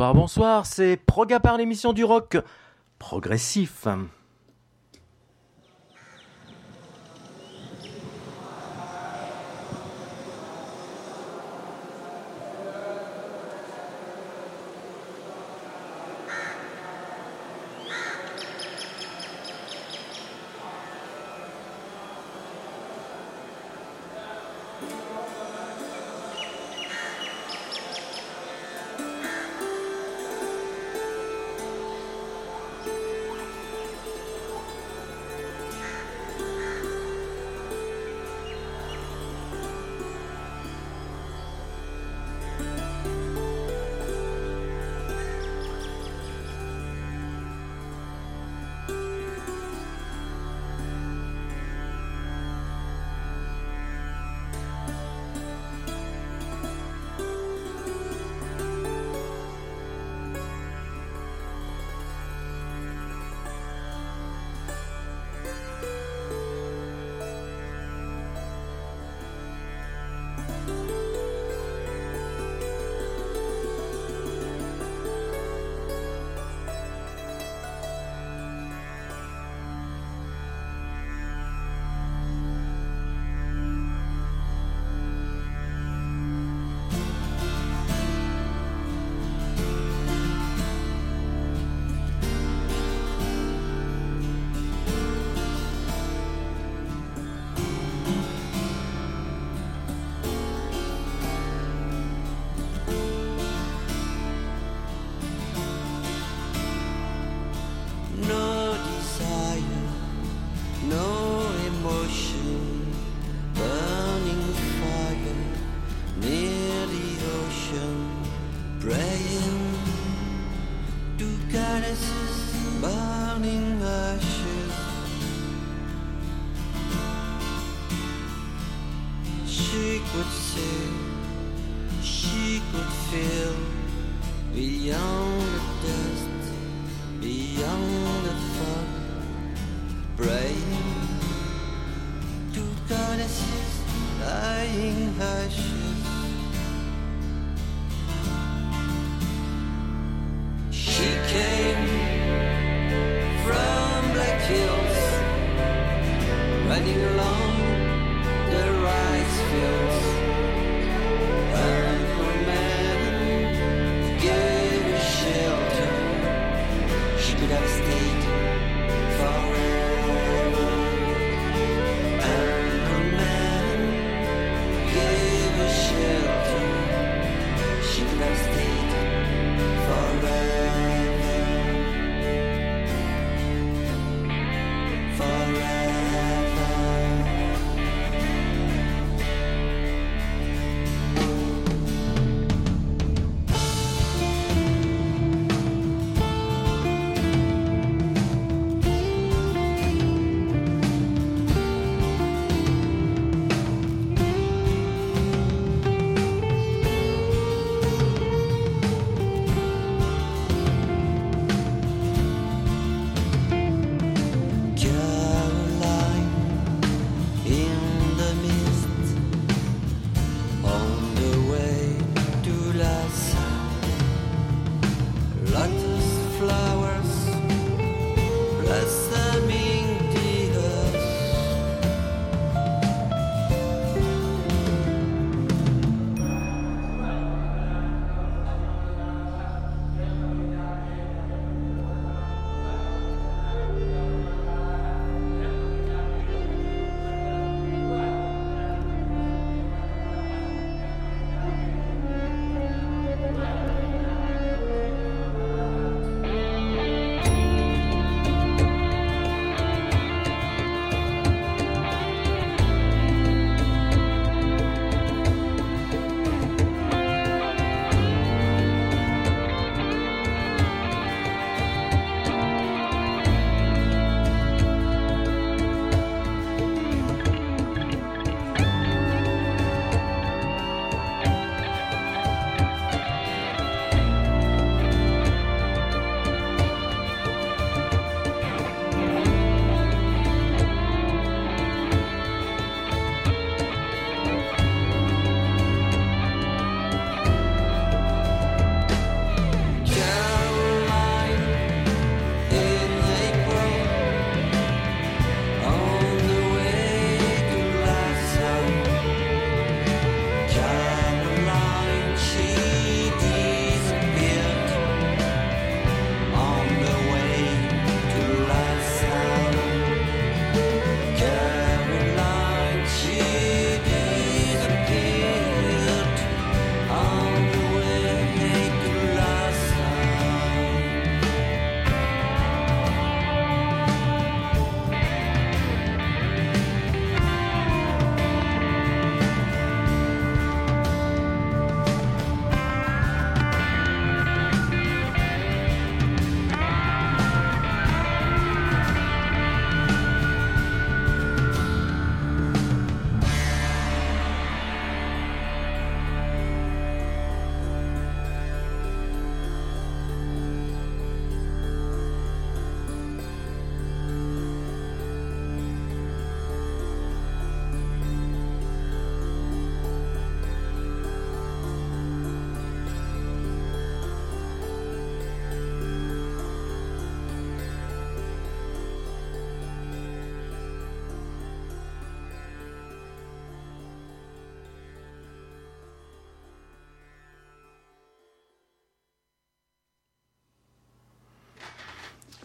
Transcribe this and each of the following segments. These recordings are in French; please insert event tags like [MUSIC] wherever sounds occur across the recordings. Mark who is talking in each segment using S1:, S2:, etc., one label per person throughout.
S1: Bonsoir, bonsoir, c'est Proga par l'émission du rock progressif.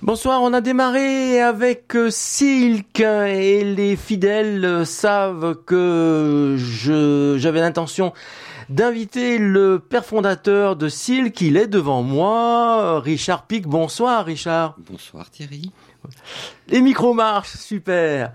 S2: Bonsoir, on a démarré avec euh, Silk et les fidèles euh, savent que je j'avais l'intention d'inviter le père fondateur de Silk, il est devant moi, Richard Pic. Bonsoir Richard.
S3: Bonsoir Thierry.
S2: Les micros marchent, super.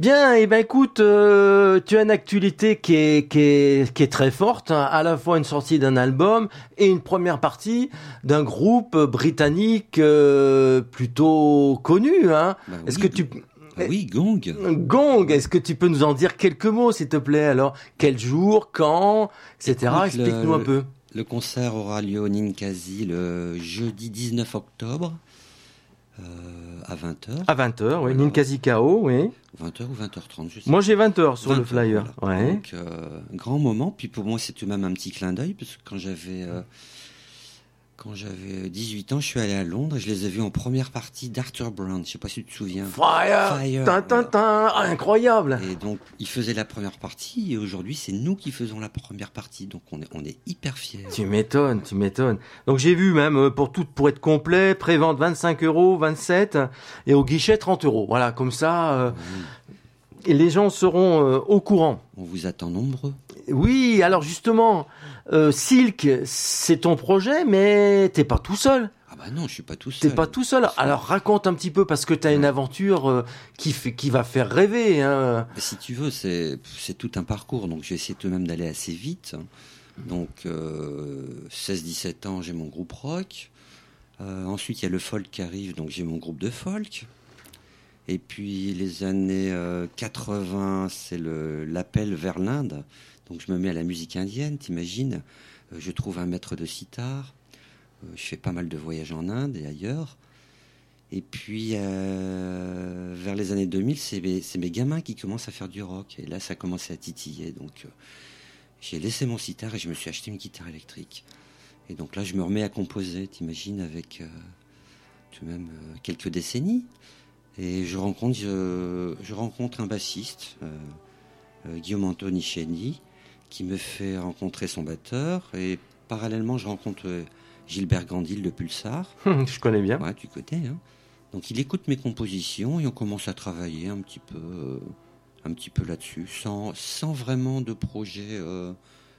S2: Bien, et eh ben écoute, euh, tu as une actualité qui est, qui est, qui est très forte, hein. à la fois une sortie d'un album et une première partie d'un groupe britannique euh, plutôt connu. Hein.
S3: Bah
S2: Est-ce
S3: oui,
S2: que tu...
S3: Ah oui, Gong.
S2: Gong, est-ce que tu peux nous en dire quelques mots, s'il te plaît? Alors, quel jour, quand, etc. Explique-nous
S3: le-
S2: un peu.
S3: Le concert aura lieu au Ninkasi le jeudi 19 octobre euh, à 20h.
S2: À 20h, oui.
S3: Voilà.
S2: Ninkasi KO, oui.
S3: 20h ou 20h30, je sais
S2: Moi, j'ai 20h sur
S3: 20
S2: le flyer.
S3: voilà.
S2: Ouais.
S3: Donc, euh, grand moment. Puis pour moi, c'est tout de même un petit clin d'œil, parce que quand j'avais euh, quand j'avais 18 ans, je suis allé à Londres et je les ai vus en première partie d'Arthur Brown. Je sais pas si tu te souviens.
S2: Fire,
S3: Fire,
S2: tin, tin, tin. Incroyable.
S3: Et donc, ils faisaient la première partie et aujourd'hui, c'est nous qui faisons la première partie. Donc, on est, on est hyper fiers.
S2: Tu m'étonnes, tu m'étonnes. Donc j'ai vu même euh, pour tout, pour être complet, prévente 25 euros, 27 et au guichet 30 euros. Voilà, comme ça, euh, et les gens seront euh, au courant.
S3: On vous attend nombreux.
S2: Oui, alors justement, euh, Silk, c'est ton projet, mais t'es pas tout seul.
S3: Ah bah non, je suis pas tout
S2: T'es
S3: seul.
S2: pas tout seul. Alors raconte un petit peu parce que t'as une aventure euh, qui fait, qui va faire rêver. Hein.
S3: Mais Si tu veux, c'est c'est tout un parcours. Donc, j'ai essayé tout de même d'aller assez vite. Donc, euh, 16-17 ans, j'ai mon groupe rock. Ensuite, il y a le folk qui arrive. Donc, j'ai mon groupe de folk. Et puis, les années euh, 80, c'est le- l'appel vers l'Inde. Donc, je me mets à la musique indienne, t'imagines. Euh, je trouve un maître de sitar. Euh, je fais pas mal de voyages en Inde et ailleurs. Et puis, euh, vers les années 2000, c'est mes, c'est mes gamins qui commencent à faire du rock. Et là, ça a commencé à titiller. Donc, euh, j'ai laissé mon sitar et je me suis acheté une guitare électrique. Et donc là, je me remets à composer, t'imagines, avec euh, tout de même euh, quelques décennies. Et je rencontre, je, je rencontre un bassiste, euh, euh, Guillaume Anthony Chény, qui me fait rencontrer son batteur. Et parallèlement, je rencontre euh, Gilbert Grandil de Pulsar. [LAUGHS]
S2: Je connais bien.
S3: Ouais, tu connais. Hein. Donc il écoute mes compositions et on commence à travailler un petit peu, euh, un petit peu là-dessus, sans, sans vraiment de projet euh,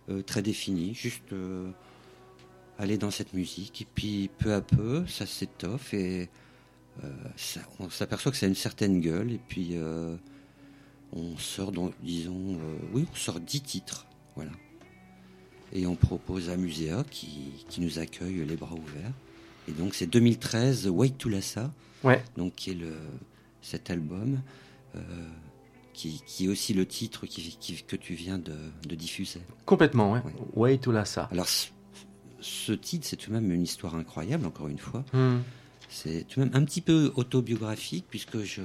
S3: euh, très défini, juste euh, aller dans cette musique. Et puis peu à peu, ça s'étoffe et euh, ça- on s'aperçoit que ça a une certaine gueule. Et puis euh, on sort, dans, disons, euh, oui, on sort dix titres, voilà. Et on propose à Muséa qui, qui nous accueille les bras ouverts. Et donc c'est 2013, Wait to Lassa,
S2: Ouais.
S3: donc qui est le, cet album, euh, qui, qui est aussi le titre qui, qui- que tu viens de, de diffuser.
S2: Complètement, ouais.
S3: Ouais.
S2: Tout là, ça.
S3: Alors ce, ce titre, c'est tout de même une histoire incroyable, encore une fois.
S2: Hmm.
S3: C'est tout de même un petit peu autobiographique, puisque je,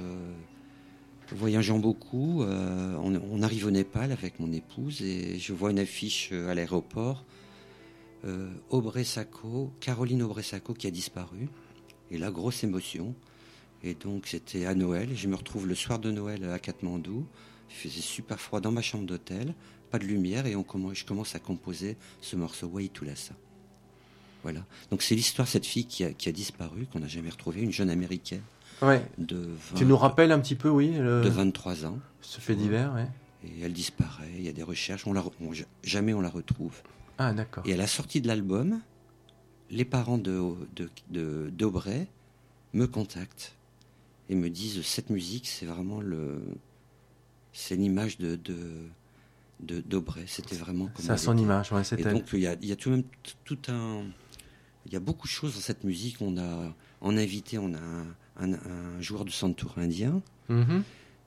S3: voyageant beaucoup, euh, on, arrive au Népal avec mon épouse et je vois une affiche euh, à l'aéroport. Euh, Caroline Aubrey Sacco qui a disparu. Et là, grosse émotion. Et donc, c'était à Noël. Je me retrouve le soir de Noël à Katmandou. Il faisait super froid dans ma chambre d'hôtel, pas de lumière, et on commence, je commence à composer ce morceau Way. Voilà. Donc, c'est l'histoire de cette fille qui a, qui a disparu, qu'on n'a jamais retrouvée, une jeune américaine
S2: Ouais.
S3: de, 20
S2: Tu nous rappelles un petit peu, oui, le...
S3: de 23 ans.
S2: ce fait divers, ouais.
S3: Et elle disparaît, il y a des recherches, on la, on- jamais on la retrouve.
S2: Ah, d'accord.
S3: Et à la sortie de l'album, les parents de, de, de- d'Aubrey me contactent et me disent cette musique, c'est vraiment le, c'est l'image de, de, de- d'Aubrey. C'était vraiment comme
S2: Ça son image, ouais,
S3: Et
S2: c'est elle.
S3: donc il y a, il y a tout de même tout un, il y a beaucoup de choses dans cette musique. On a en invité, on a un, un, un joueur de santour indien.
S2: Mhm.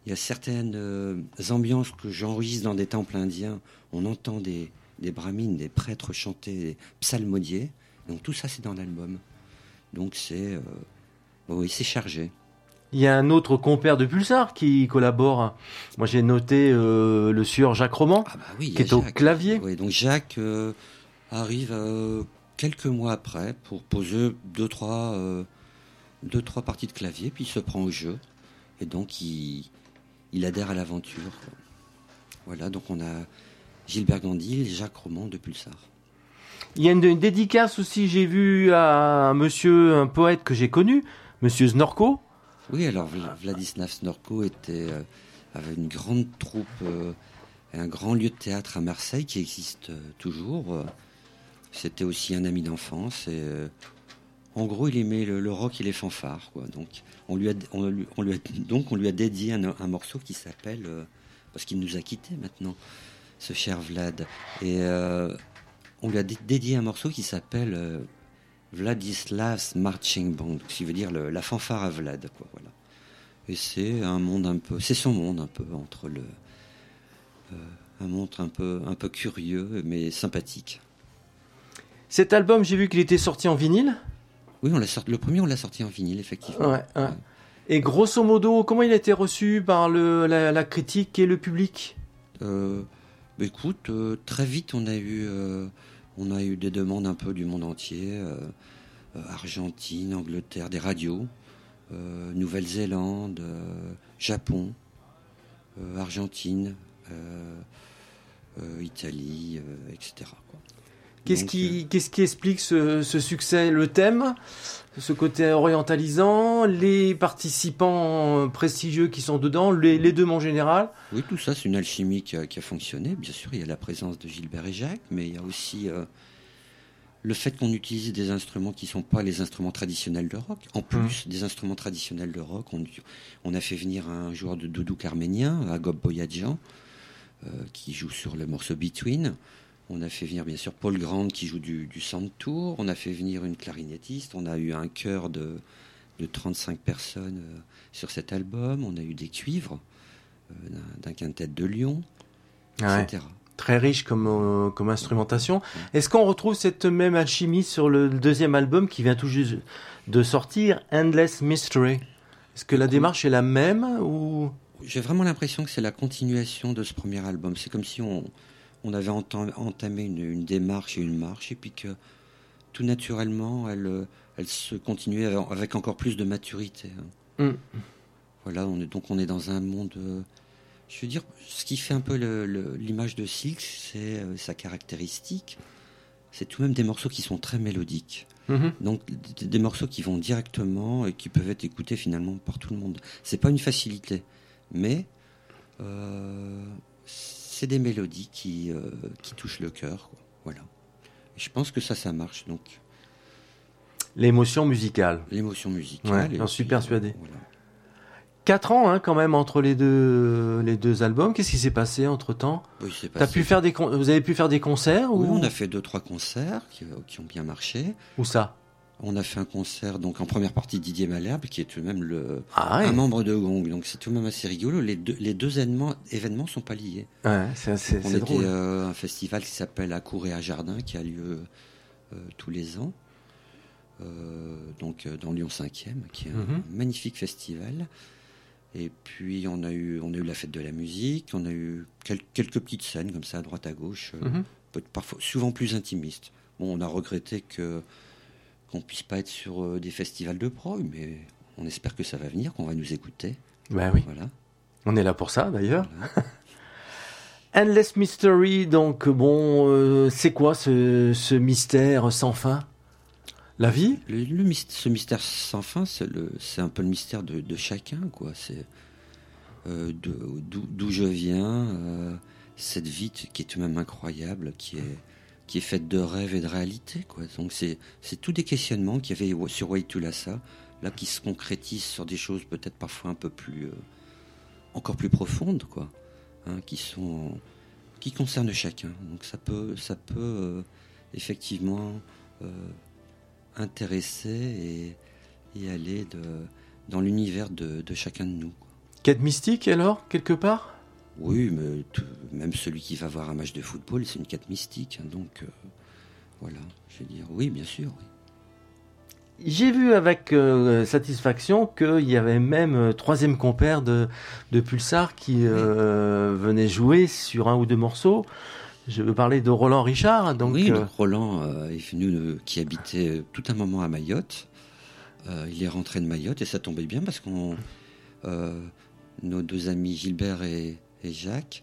S3: Il y a certaines euh, ambiances que j'enregistre dans des temples indiens. On entend des, des brahmines, des prêtres chanter des psalmodiés. Donc tout ça, c'est dans l'album. Donc c'est, euh, oui, c'est chargé.
S2: Il y a un autre compère de Pulsar qui collabore. Moi, j'ai noté euh, le sieur Jacques Roman.
S3: Ah bah oui,
S2: Qui
S3: a
S2: est au clavier.
S3: Oui, donc Jacques arrive quelques mois après pour poser deux trois, euh, deux, trois parties de clavier, puis il se prend au jeu. Et donc il, il adhère à l'aventure. Voilà, donc on a Gilbert Gandil, Jacques Roman de Pulsar.
S2: Il y a une, une dédicace aussi, j'ai vu à un monsieur, un poète que j'ai connu, Monsieur Znorko.
S3: Oui, alors Vla- Vladislav Snorko était, euh, avait une grande troupe euh, et un grand lieu de théâtre à Marseille qui existe euh, toujours. C'était aussi un ami d'enfance et euh, en gros, il aimait le, rock et les fanfares. Quoi. Donc, on lui a, on lui, on lui donc, on lui a dédié un, un morceau qui s'appelle, euh, parce qu'il nous a quittés maintenant, ce cher Vlad. Et euh, on lui a dé- dédié un morceau qui s'appelle Vladislav's Marching Band, qui veut dire la fanfare à Vlad. Quoi, voilà. Et c'est un monde un peu, c'est son monde un peu entre le, un monde un peu, un peu curieux mais sympathique.
S2: Cet album, j'ai vu qu'il était sorti en vinyle.
S3: Oui, on l'a sorti, le premier on l'a sorti en vinyle effectivement.
S2: Ouais, ouais. Et grosso modo, comment il a été reçu par le, la, la critique et le public?
S3: Euh, bah, écoute, euh, très vite on a eu, euh, on a eu des demandes un peu du monde entier, Argentine, Angleterre, des radios, Nouvelle-Zélande, Japon, Argentine, Italie, etc. quoi.
S2: Qu'est-ce qui, qu'est-ce qui explique ce, ce succès Le thème Ce côté orientalisant Les participants prestigieux qui sont dedans Les, les deux en général
S3: Oui, tout ça, c'est une alchimie qui a, qui a fonctionné. Bien sûr, il y a la présence de Gilbert et Jacques, mais il y a aussi euh, le fait qu'on utilise des instruments qui ne sont pas les instruments traditionnels de rock. En plus des instruments traditionnels de rock, on, on a fait venir un joueur de doudouk arménien, Agop Boyadjian, euh, qui joue sur le morceau Between. On a fait venir, bien sûr, Paul Grant, qui joue du, du tour. On a fait venir une clarinettiste. On a eu un chœur de, de 35 personnes euh, sur cet album. On a eu des cuivres euh, d'un- quintet de Lyon,
S2: Ouais.
S3: etc.
S2: Très riche comme, euh, comme instrumentation. Est-ce qu'on retrouve cette même alchimie sur le deuxième album qui vient tout juste de sortir, Endless Mystery? Est-ce que la démarche est la même ou?
S3: J'ai vraiment l'impression que c'est la continuation de ce premier album. C'est comme si on, on avait entam- entamé une, une démarche et une marche, et puis que tout naturellement, elle, euh, elle se continuait avec, encore plus de maturité. hein.
S2: Mm.
S3: Voilà, on est, donc on est dans un monde. euh, je veux dire, ce qui fait un peu l'image de Silk, c'est euh, sa caractéristique. C'est tout de même des morceaux qui sont très mélodiques.
S2: Mhm.
S3: Donc des, des morceaux qui vont directement et qui peuvent être écoutés finalement par tout le monde. C'est pas une facilité, mais euh, c'est des mélodies qui, euh, qui touchent le cœur. quoi. Voilà. Et je pense que ça, ça marche. Donc
S2: l'émotion musicale
S3: l'émotion musicale.
S2: Ouais, j'en suis persuadé.
S3: voilà.
S2: Quatre ans hein, quand même entre les deux, les deux albums. Qu'est-ce qui s'est passé entre temps
S3: Oui,
S2: T'as pu faire des Vous avez pu faire des concerts
S3: Oui,
S2: ou
S3: on a fait deux trois concerts qui, qui ont bien marché.
S2: Où ça?
S3: On a fait un concert donc en première partie Didier Malherbe qui est tout de même le
S2: Ah ouais.
S3: un membre de Gong. Donc c'est tout de même assez rigolo. Les deux les deux événements événements sont pas liés.
S2: Ouais, c'est c'est-
S3: On
S2: c'est
S3: était
S2: drôle.
S3: euh, un festival qui s'appelle À Cour et à Jardin qui a lieu euh, tous les ans. Euh, donc dans Lyon 5e, qui est un
S2: Mhm.
S3: magnifique festival. Et puis on a eu on a eu la fête de la musique, on a eu quel- quelques petites scènes comme ça à droite à gauche,
S2: Mhm.
S3: parfois souvent plus intimistes. Bon, on a regretté que qu'on puisse pas être sur euh, des festivals de pro, mais on espère que ça va venir, qu'on va nous écouter.
S2: Ben oui,
S3: Voilà.
S2: on est là pour ça d'ailleurs.
S3: voilà. [LAUGHS]
S2: Endless Mystery, donc bon, euh, c'est quoi ce, ce mystère sans fin? La vie?
S3: Le, ce mystère sans fin, c'est un peu le mystère de, de chacun, quoi. C'est euh, d'où je viens, euh, cette vie qui est tout de même incroyable, qui est qui est faite de rêves et de réalité, quoi. Donc c'est tous des questionnements qu'il y avait sur Way to là qui se concrétisent sur des choses peut-être parfois un peu plus euh, encore plus profondes, quoi, hein, qui sont qui concernent chacun. Donc ça peut ça peut euh, effectivement euh, intéresser et, aller dans l'univers de, de chacun de nous.
S2: Quête mystique alors, quelque part?
S3: Oui, mais tout- même celui qui va voir un match de football, c'est une quête mystique. hein, donc euh, voilà, je veux dire, oui, bien sûr. oui.
S2: J'ai vu avec euh, satisfaction qu'il y avait même euh, troisième compère de, de Pulsar qui euh, venait jouer sur un ou deux morceaux. Je veux parler de Roland Richard. Donc,
S3: oui, donc Roland est venu, qui habitait tout un moment à Mayotte. Il est rentré de Mayotte et ça tombait bien parce qu'on, nos deux amis Gilbert et, et Jacques,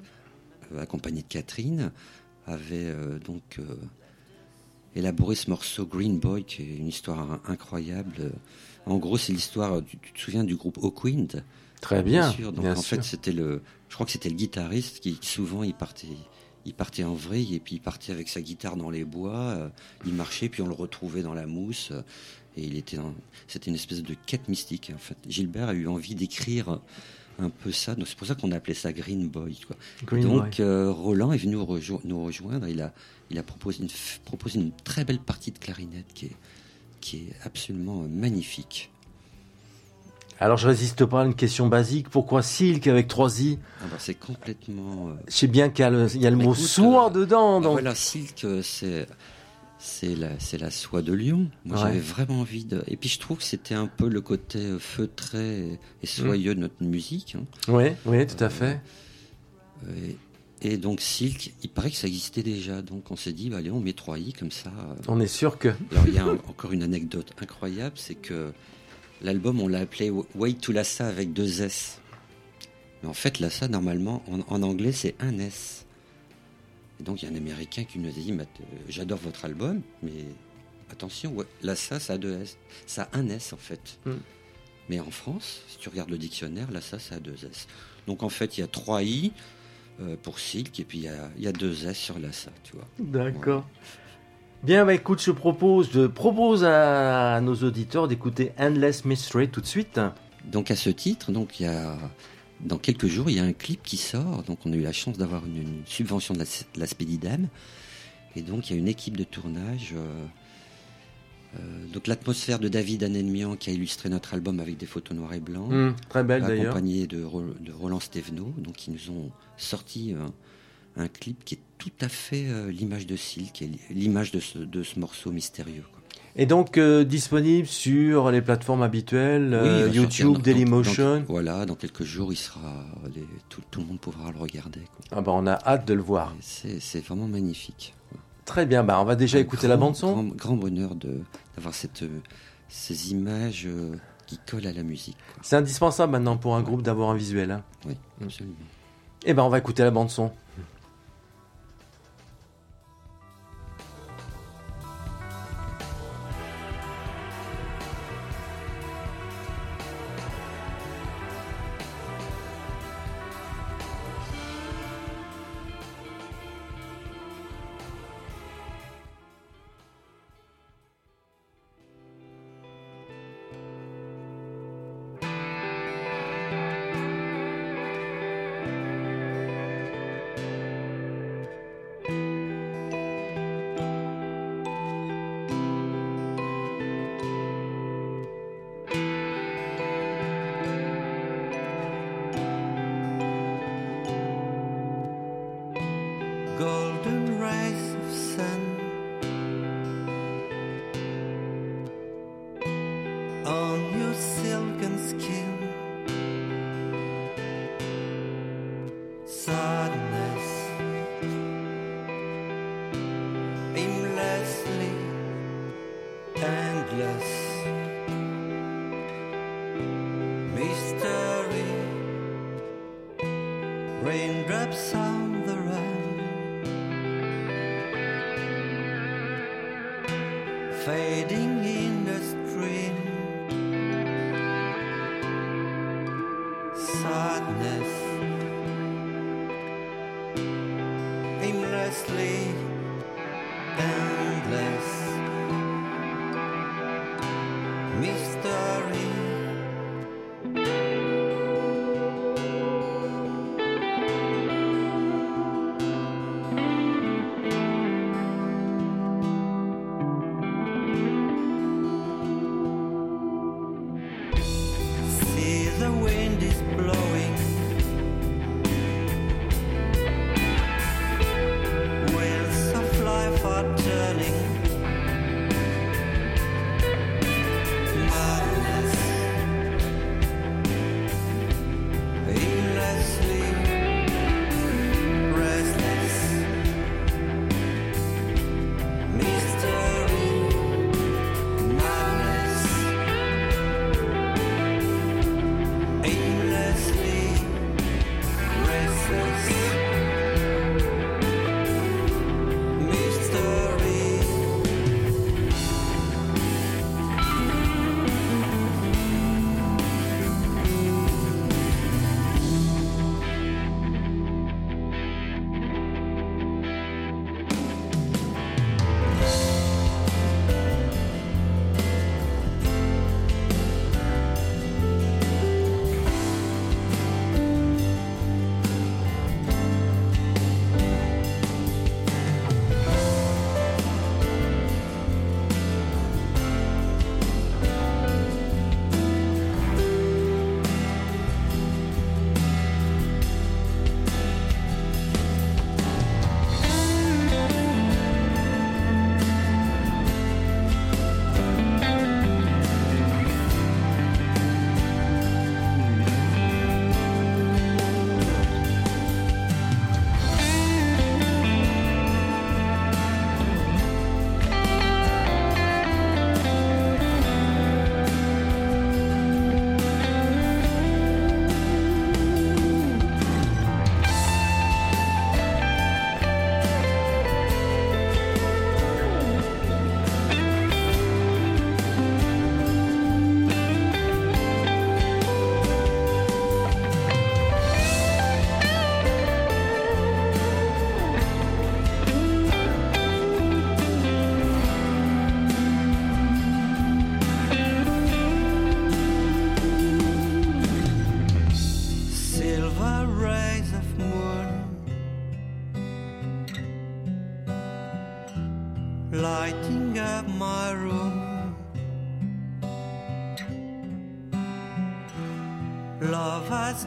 S3: euh, accompagnés de Catherine, avaient euh, donc euh, élaboré ce morceau Green Boy, qui est une histoire incroyable. En gros, c'est l'histoire, tu, te souviens du groupe Hawkwind
S2: Très bien.
S3: sûr. Donc
S2: bien
S3: en
S2: sûr.
S3: fait, c'était le, je crois que c'était le guitariste qui souvent il partait, il partait en vrille et puis il partait avec sa guitare dans les bois, il marchait puis on le retrouvait dans la mousse et il était, c'était une espèce de quête mystique. En fait, Gilbert a eu envie d'écrire un peu ça, donc c'est pour ça qu'on appelait ça Green Boy. Quoi.
S2: Green
S3: donc euh, Roland est venu rejo- nous rejoindre, il a, il a proposé une, proposé une très belle partie de clarinette qui est, qui est absolument euh, magnifique.
S2: Alors je résiste pas à une question basique. Pourquoi Silk avec trois i?
S3: Ah bah, c'est complètement euh,
S2: Je sais bien qu'il y a le, il y a le mot sourd
S3: euh,
S2: dedans. Donc.
S3: voilà, Silk, euh, c'est c'est la la soie de lion. Moi,
S2: Ouais.
S3: j'avais vraiment envie de. Et puis je trouve que c'était un peu le côté euh, feutré et- soyeux de notre musique. hein.
S2: Oui, oui, tout à fait.
S3: Et, et donc Silk, il paraît que ça existait déjà. Donc on s'est dit, bah, allez, on met 3 i comme ça. euh.
S2: On est sûr que.
S3: Alors il y a un- encore une anecdote incroyable, c'est que l'album on l'a appelé Wait to Lassa avec deux S. Mais en fait Lassa normalement en, en anglais c'est un S. Et donc il y a un Américain qui nous a dit, euh, j'adore votre album, mais attention, ouais, Lassa ça a deux S, ça a un S en fait.
S2: Hmm.
S3: Mais en France, si tu regardes le dictionnaire, Lassa ça a deux S. Donc en fait il y a trois i euh, pour Silk et puis il y a, il y a deux S sur Lassa, tu vois.
S2: D'accord. Bien, bah écoute, je propose, je propose à nos auditeurs d'écouter Endless Mystery tout de suite.
S3: Donc à ce titre, donc il y a dans quelques jours, il y a un clip qui sort. Donc on a eu la chance d'avoir une, une subvention de la, de la. Et donc il y a une équipe de tournage. euh, euh, donc l'atmosphère de David Annelmian qui a illustré notre album avec des photos noires et blancs,
S2: très belle d'ailleurs.
S3: accompagné de, Ro- de Roland Stévenot. Donc ils nous ont sorti un, un clip qui est tout à fait euh, l'image de Silk l'image de ce, de ce morceau mystérieux. quoi.
S2: Et donc euh, disponible sur les plateformes habituelles,
S3: Oui,
S2: euh,
S3: sortir
S2: YouTube, Dailymotion.
S3: voilà, dans quelques jours, il sera, les- tout, tout le monde pourra le regarder. quoi.
S2: Ah bah on a hâte de le voir.
S3: C'est vraiment magnifique.
S2: Très bien, bah on va déjà
S3: Un
S2: écouter la bande son.
S3: Grand, grand bonheur d'avoir cette, euh, ces images euh, qui collent à la musique.
S2: C'est indispensable maintenant pour un groupe d'avoir un visuel. hein.
S3: Oui, absolument.
S2: Eh ben on va écouter la bande son.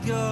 S4: go.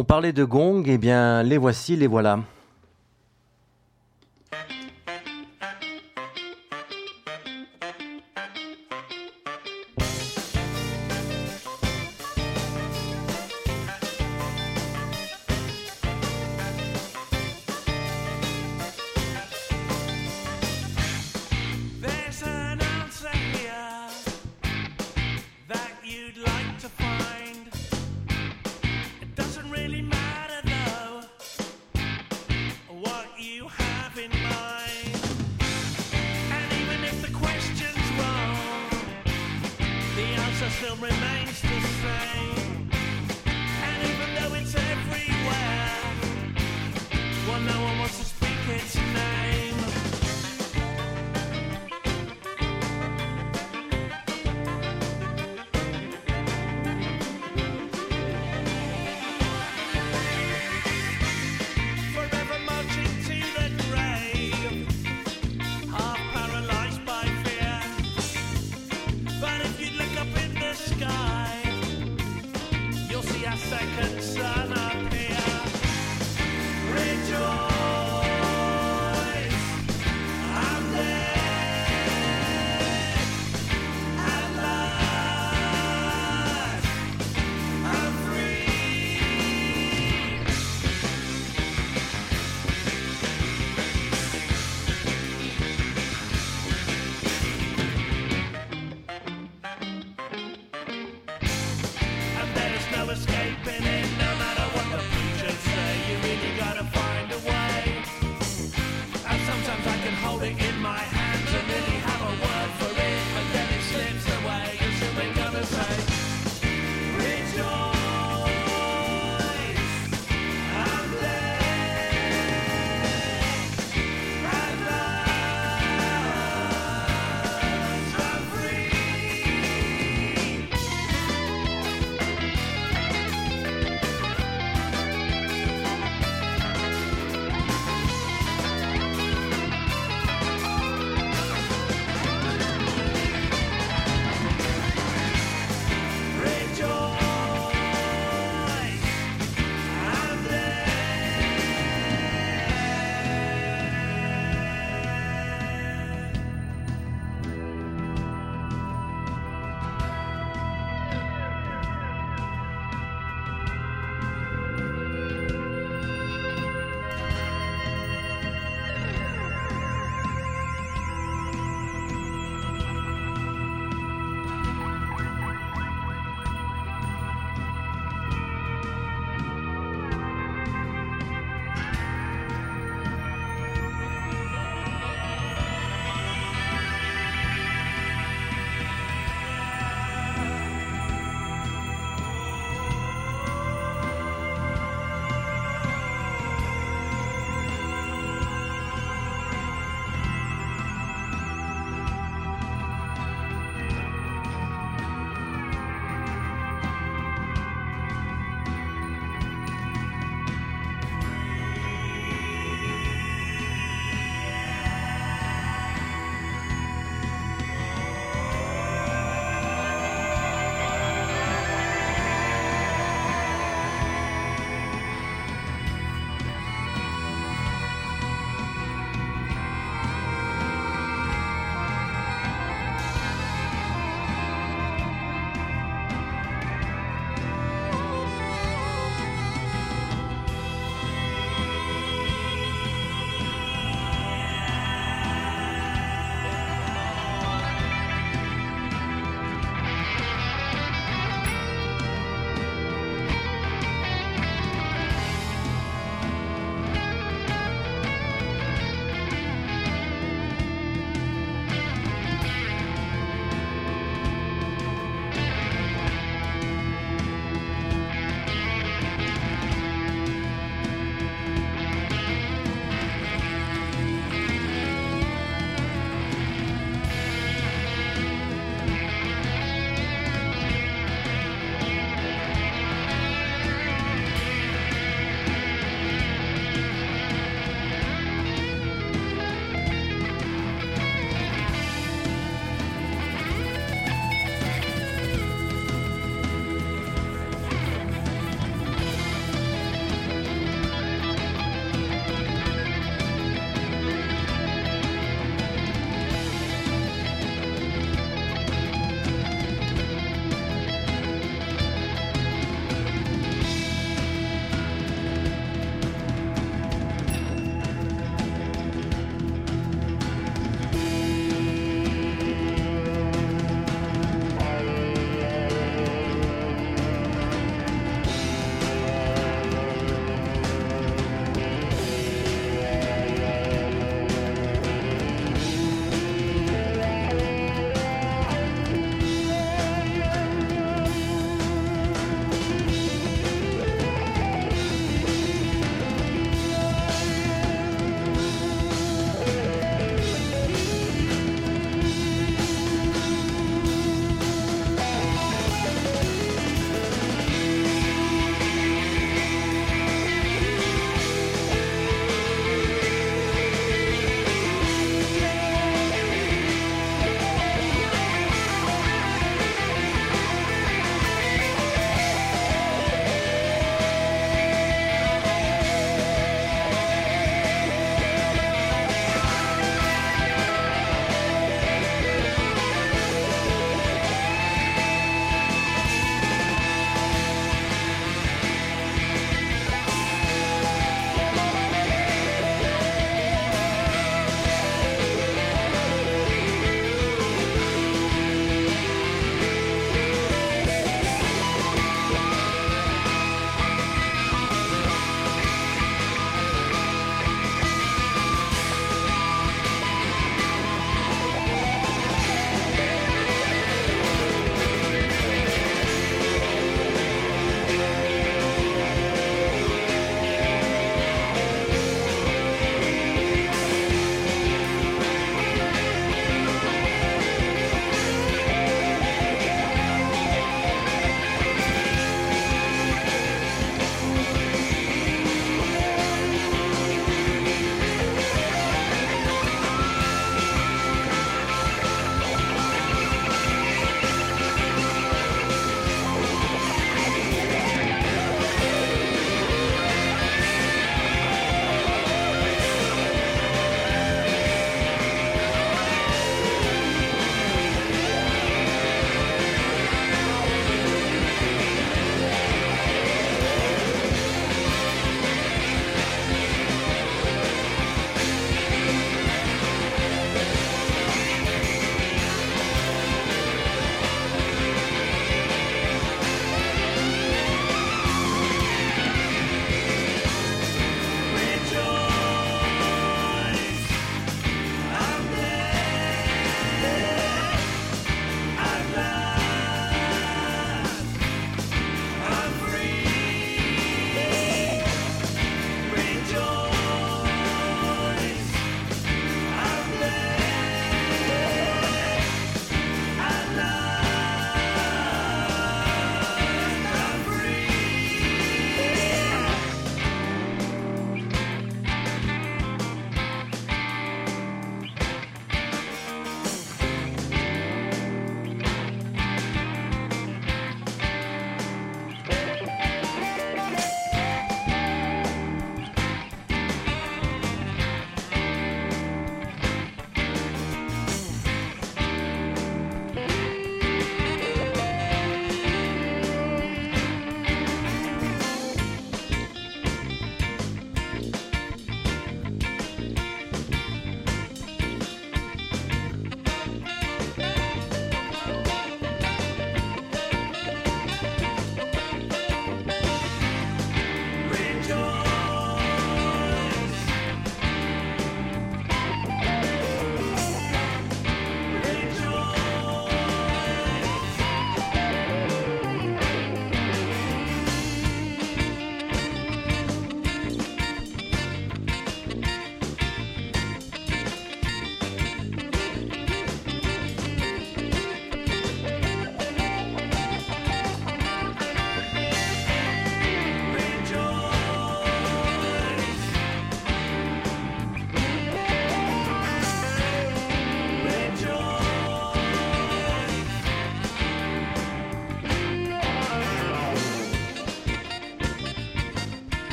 S4: On
S5: parlait de gong, eh bien les voici, les voilà.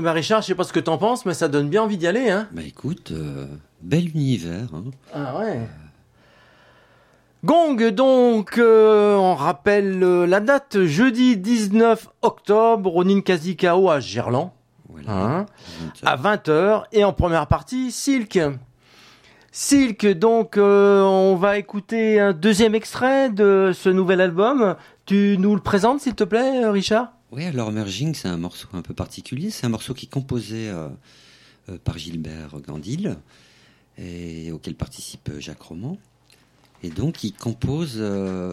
S4: Ben, Richard, je sais pas ce que t'en penses, mais ça donne bien envie d'y aller, hein.
S3: Bah écoute, euh, bel univers. hein.
S4: Ah ouais. Gong, donc, euh, on rappelle euh, la date, jeudi 19 octobre, au Ninkasi Kao à Gerland,
S3: Voilà.
S4: hein,
S3: 20
S4: à 20h, et en première partie, Silk. Silk, donc, on va écouter un deuxième extrait de ce nouvel album. Tu nous le présentes, s'il te plaît, Richard?
S3: Oui, alors Merging, c'est un morceau un peu particulier. C'est un morceau qui est composé euh, euh, par Gilbert Gandil et auquel participe euh, Jacques Roman. Et donc, il compose.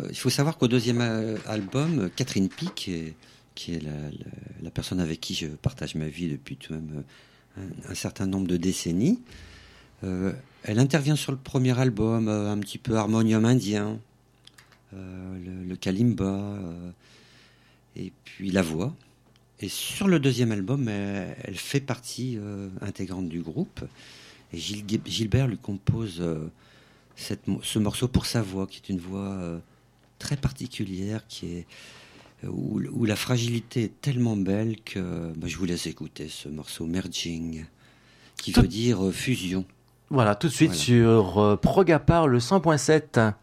S3: il faut savoir qu'au deuxième album, Catherine Pic, qui est, la, personne avec qui je partage ma vie depuis tout même un, certain nombre de décennies, elle intervient sur le premier album, un petit peu harmonium indien, le kalimba. Et puis la voix. Et sur le deuxième album, elle, elle fait partie euh, intégrante du groupe. Et Gil- Gilbert lui compose euh, cette ce morceau pour sa voix, qui est une voix euh, très particulière, qui est où, où la fragilité est tellement belle que bah, je vous laisse écouter ce morceau Merging, qui
S4: Tout-
S3: veut dire fusion.
S4: Voilà, tout de suite
S3: Voilà.
S4: sur Progapar, le 100.7.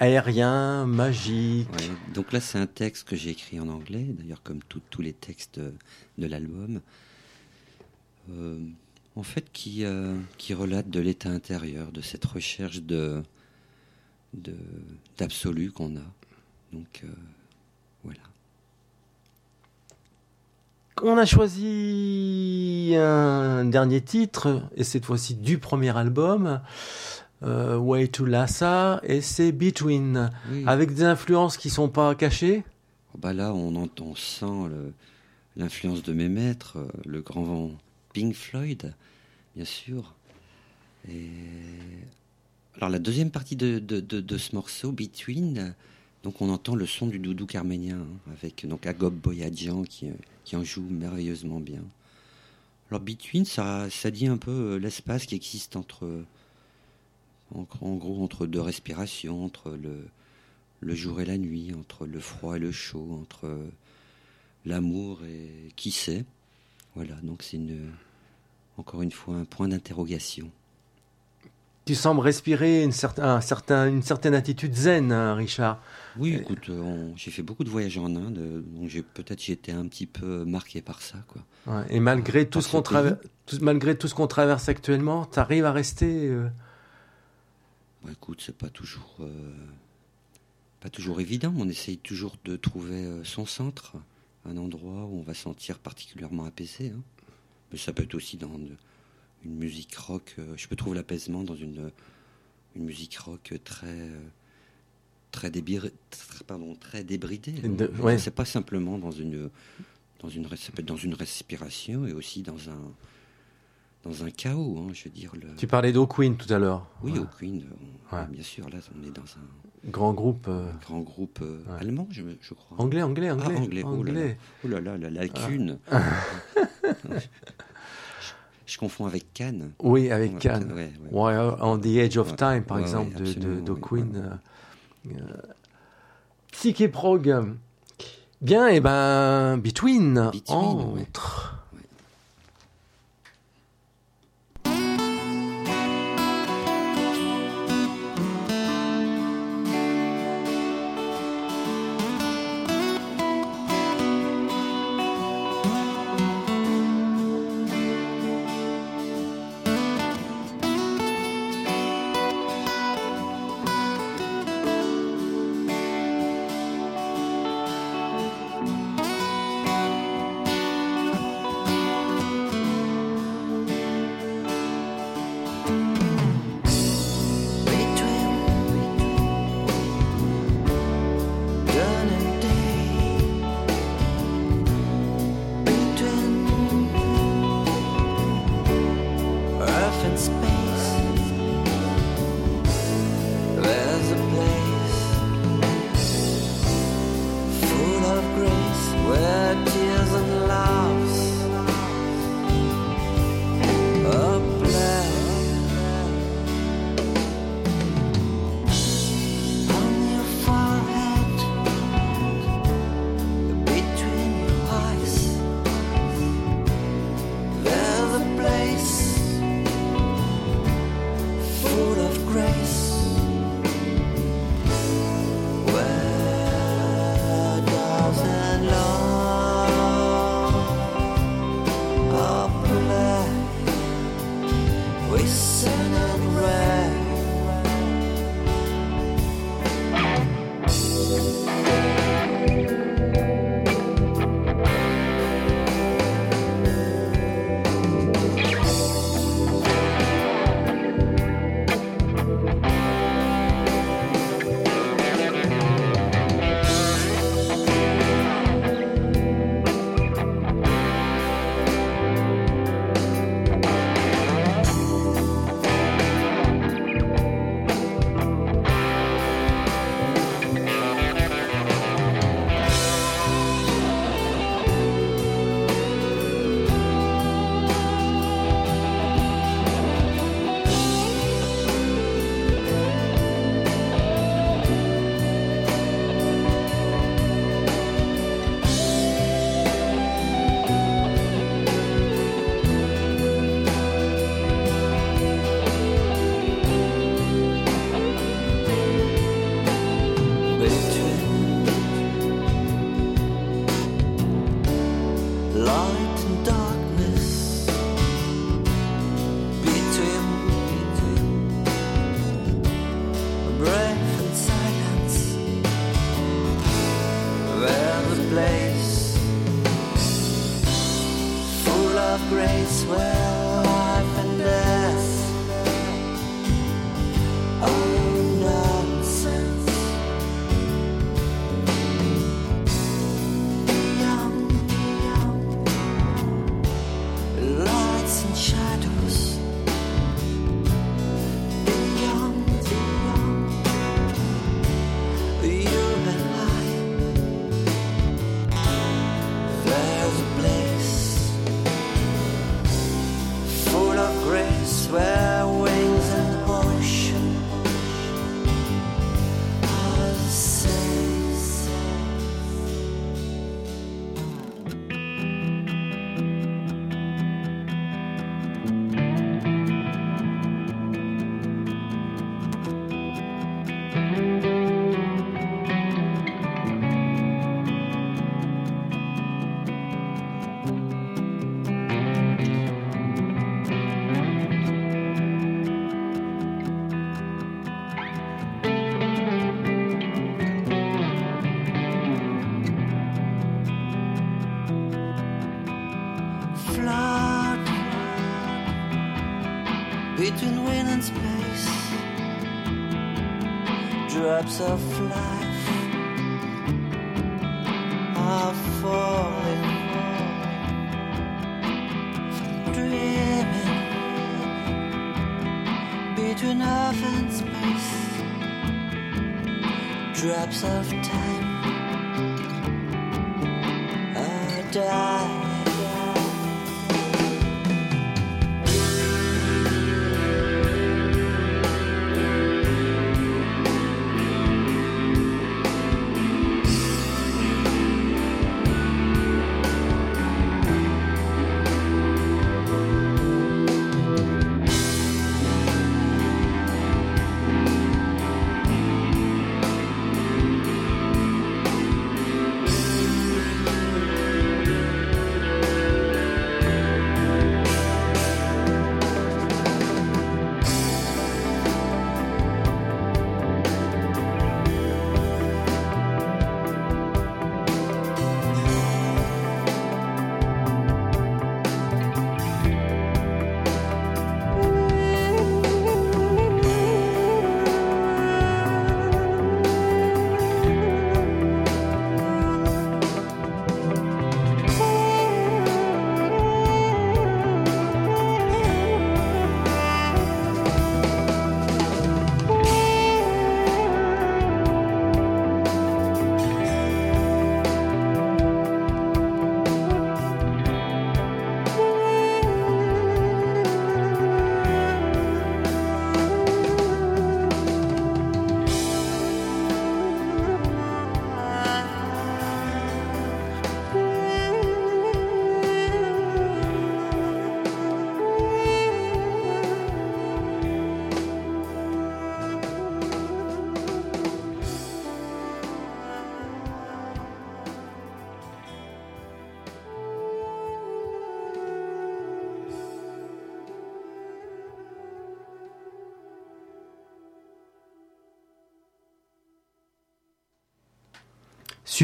S2: Aérien, magique.
S3: Ouais, Donc là, c'est un texte que j'ai écrit en anglais, d'ailleurs comme tout- tous les textes de, l'album, Euh, en fait, qui, euh, qui relate de l'état intérieur, de cette recherche de de- d'absolu qu'on a. Donc euh, voilà.
S2: On a choisi un dernier titre, et cette fois-ci du premier album, euh, Way to Lhasa, et c'est Between,
S3: Oui.
S2: avec des influences qui sont pas cachées.
S3: Oh, Bah là, on entend, sent l'influence de mes maîtres, euh, le grand Pink Floyd, bien sûr. Et alors la deuxième partie de, de- de- de ce morceau, Between, donc on entend le son du doudou arménien hein, avec donc Agop Boyadjian qui, euh, qui en joue merveilleusement bien. Alors Between, ça, ça dit un peu l'espace qui existe entre, en, en gros, entre deux respirations, entre le, le jour et la nuit, entre le froid et le chaud, entre l'amour et qui sait. Voilà, donc c'est une, encore une fois un point d'interrogation.
S2: Tu sembles respirer une, certain, un certain- une certaine attitude zen, hein, Richard.
S3: Oui,
S2: Euh,
S3: écoute, euh, j'ai fait beaucoup de voyages en Inde, euh, donc peut-être j'ai été un petit peu marqué par ça, quoi.
S2: Ouais, Et malgré tout,
S3: Par
S2: ce qu'on traverse, tout- malgré tout ce qu'on traverse actuellement, tu arrives à rester. euh,
S3: Bon, écoute, c'est pas toujours, euh, pas toujours évident. On essaye toujours de trouver euh, son centre, un endroit où on va se sentir particulièrement apaisé. hein. Mais ça peut être aussi dans de- une musique rock. euh, je peux trouver l'apaisement dans une, une musique rock très, euh, très, débir- très- pardon, très débridée.
S2: De-
S3: Donc,
S2: ouais.
S3: C'est pas simplement dans une, dans une, ça peut être dans une respiration et aussi dans un, dans un chaos. hein, je veux dire le.
S2: Tu parlais d'O'Queen tout à l'heure.
S3: Oui,
S2: Ouais.
S3: au Queen, on-
S2: Ouais.
S3: bien sûr, là, on est dans un
S2: Grand groupe euh,
S3: grand groupe euh,
S2: Ouais.
S3: allemand, je, je crois.
S2: anglais, anglais, anglais.
S3: Ah, anglais, oh là là. Oh là là, la lacune. [LAUGHS] je, je confonds avec Cannes.
S2: Oui, avec Cannes. on the Edge of Time, par exemple, de, de,
S3: absolument,
S2: de
S3: ouais,
S2: Queen.
S3: ouais.
S2: euh, euh, Psyché Prog. Bien, et ben, Between,
S3: Between,
S2: entre.
S4: Of.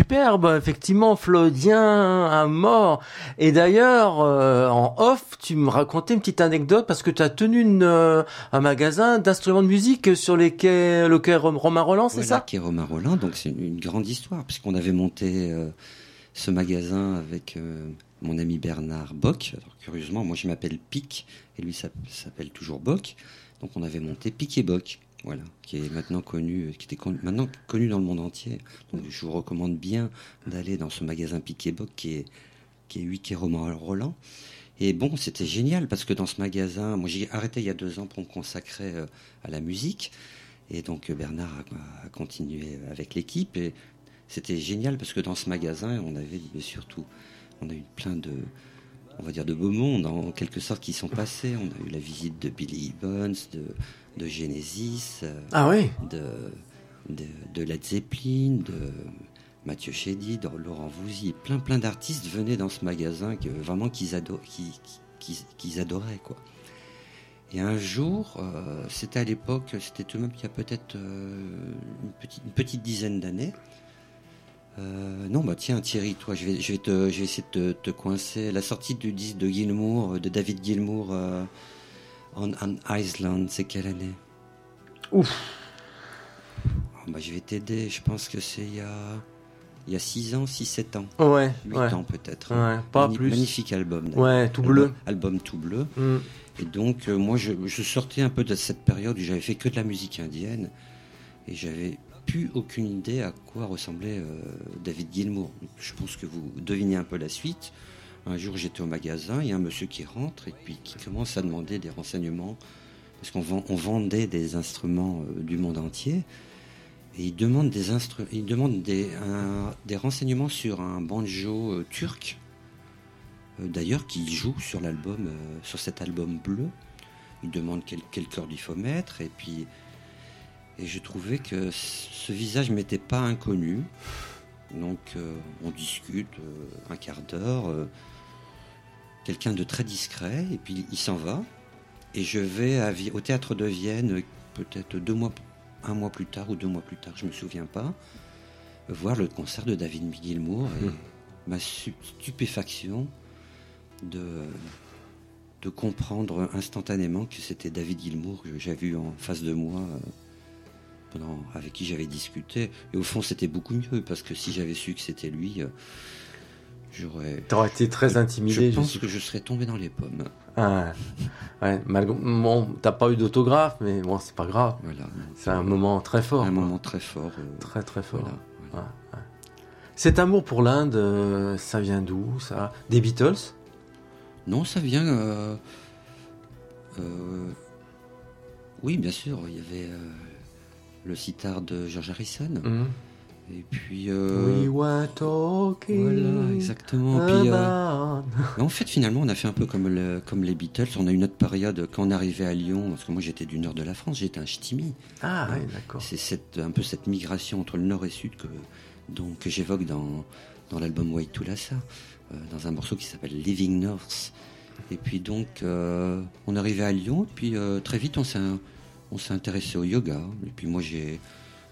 S2: Superbe, effectivement, Flaudien à mort. Et d'ailleurs, euh, en off, tu me racontais une petite anecdote parce que tu as tenu une, euh, un magasin d'instruments de musique sur les quais, le quai Rom- Romain Roland, c'est
S3: Voilà,
S2: ça
S3: est Romain Rollin. Donc c'est une, une grande histoire, puisqu'on avait monté euh, ce magasin avec mon ami Bernard Bock. Alors, curieusement, moi je m'appelle Pic, et lui s'app- s'appelle toujours Bock. Donc on avait monté Pic et Bock, voilà, qui est maintenant connu, qui était maintenant connu dans le monde entier. Donc je vous recommande bien d'aller dans ce magasin Pic et Bock qui est qui est 8 quai Romain Roland. Et bon, c'était génial parce que dans ce magasin, moi j'ai arrêté il y a deux ans pour me consacrer euh, à la musique. Et donc euh, Bernard a, continué avec l'équipe et c'était génial parce que dans ce magasin, on avait surtout, on a eu plein de, on va dire de beaux mondes en quelque sorte qui sont passés. On a eu la visite de Billy Evans, de, de Genesis, euh,
S2: Ah oui
S3: de, de, de Led Zeppelin, de Mathieu Chédy, de Laurent Voulzy, plein plein d'artistes venaient dans ce magasin que vraiment qu'ils ado- qu'ils- qu'ils- qu'ils adoraient quoi. Et un jour, euh, c'était à l'époque, c'était tout de même il y a peut-être euh, une, petite, une petite dizaine d'années, Euh, non, bah tiens, Thierry, toi, je vais, je vais, te, je vais essayer de te, te coincer. La sortie du disque de Gilmour, de David Gilmour, euh, on, on Island, c'est quelle année?
S2: Ouf.
S3: Oh, bah, Je vais t'aider, je pense que c'est il y a, il y a 6 ans, 6-7 ans.
S2: Ouais,
S3: 8
S2: ouais.
S3: ans peut-être.
S2: Ouais, pas plus.
S3: Magnifique album.
S2: Ouais, tout bleu.
S3: Album, album tout bleu.
S2: Mm.
S3: Et donc, euh, moi, je, je sortais un peu de cette période où j'avais fait que de la musique indienne. Et j'avais plus aucune idée à quoi ressemblait euh, David Gilmour. Je pense que vous devinez un peu la suite. Un jour, j'étais au magasin, il y a un monsieur qui rentre et puis qui commence à demander des renseignements. Parce qu'on vend- on vendait des instruments euh, du monde entier. Et il demande des, renseignements sur un banjo euh, turc. Euh, D'ailleurs, qui joue sur l'album, sur cet album bleu. Il demande quel, quel corde il faut mettre. Et puis, je trouvais que ce visage m'était pas inconnu. Donc, on discute un quart d'heure. Quelqu'un de très discret. Et puis, il s'en va. Et je vais à au théâtre de Vienne, peut-être deux mois, un mois plus tard ou deux mois plus tard, je me souviens pas, voir le concert de David Gilmour et ma stupéfaction de, de comprendre instantanément que c'était David Gilmour que j'avais eu en face de moi, euh, pendant, avec qui j'avais discuté. Et au fond, c'était beaucoup mieux parce que si j'avais su que c'était lui, euh, j'aurais.
S2: T'aurais été très intimidé.
S3: Je pense que je serais tombé dans les pommes.
S2: Ah, ouais, malgré... Bon, t'as pas eu d'autographe, mais bon, c'est pas grave.
S3: Voilà.
S2: C'est un moment très fort.
S3: un
S2: quoi.
S3: moment très fort. euh,
S2: Très très fort.
S3: voilà, voilà.
S2: Cet amour pour l'Inde, euh, ça vient d'où ça? Des Beatles?
S3: Non, ça vient. euh, oui, bien sûr. Il y avait le sitar de George Harrison.
S2: Mhm.
S3: Et puis. euh,
S2: We were talking
S3: voilà, exactement. Puis, euh, en fait, finalement, on a fait un peu comme, le- comme les Beatles. On a une autre période quand on arrivait à Lyon, parce que moi j'étais du nord de la France, j'étais un ch'timi.
S2: Ah oui, d'accord.
S3: C'est cette, un peu cette migration entre le nord et le sud que, donc, que j'évoque dans, dans l'album White to Lhasa, euh, dans un morceau qui s'appelle Living North. Et puis donc, euh, on arrivait à Lyon, et puis très vite, on s'est, on s'est intéressé au yoga. Et puis moi, j'ai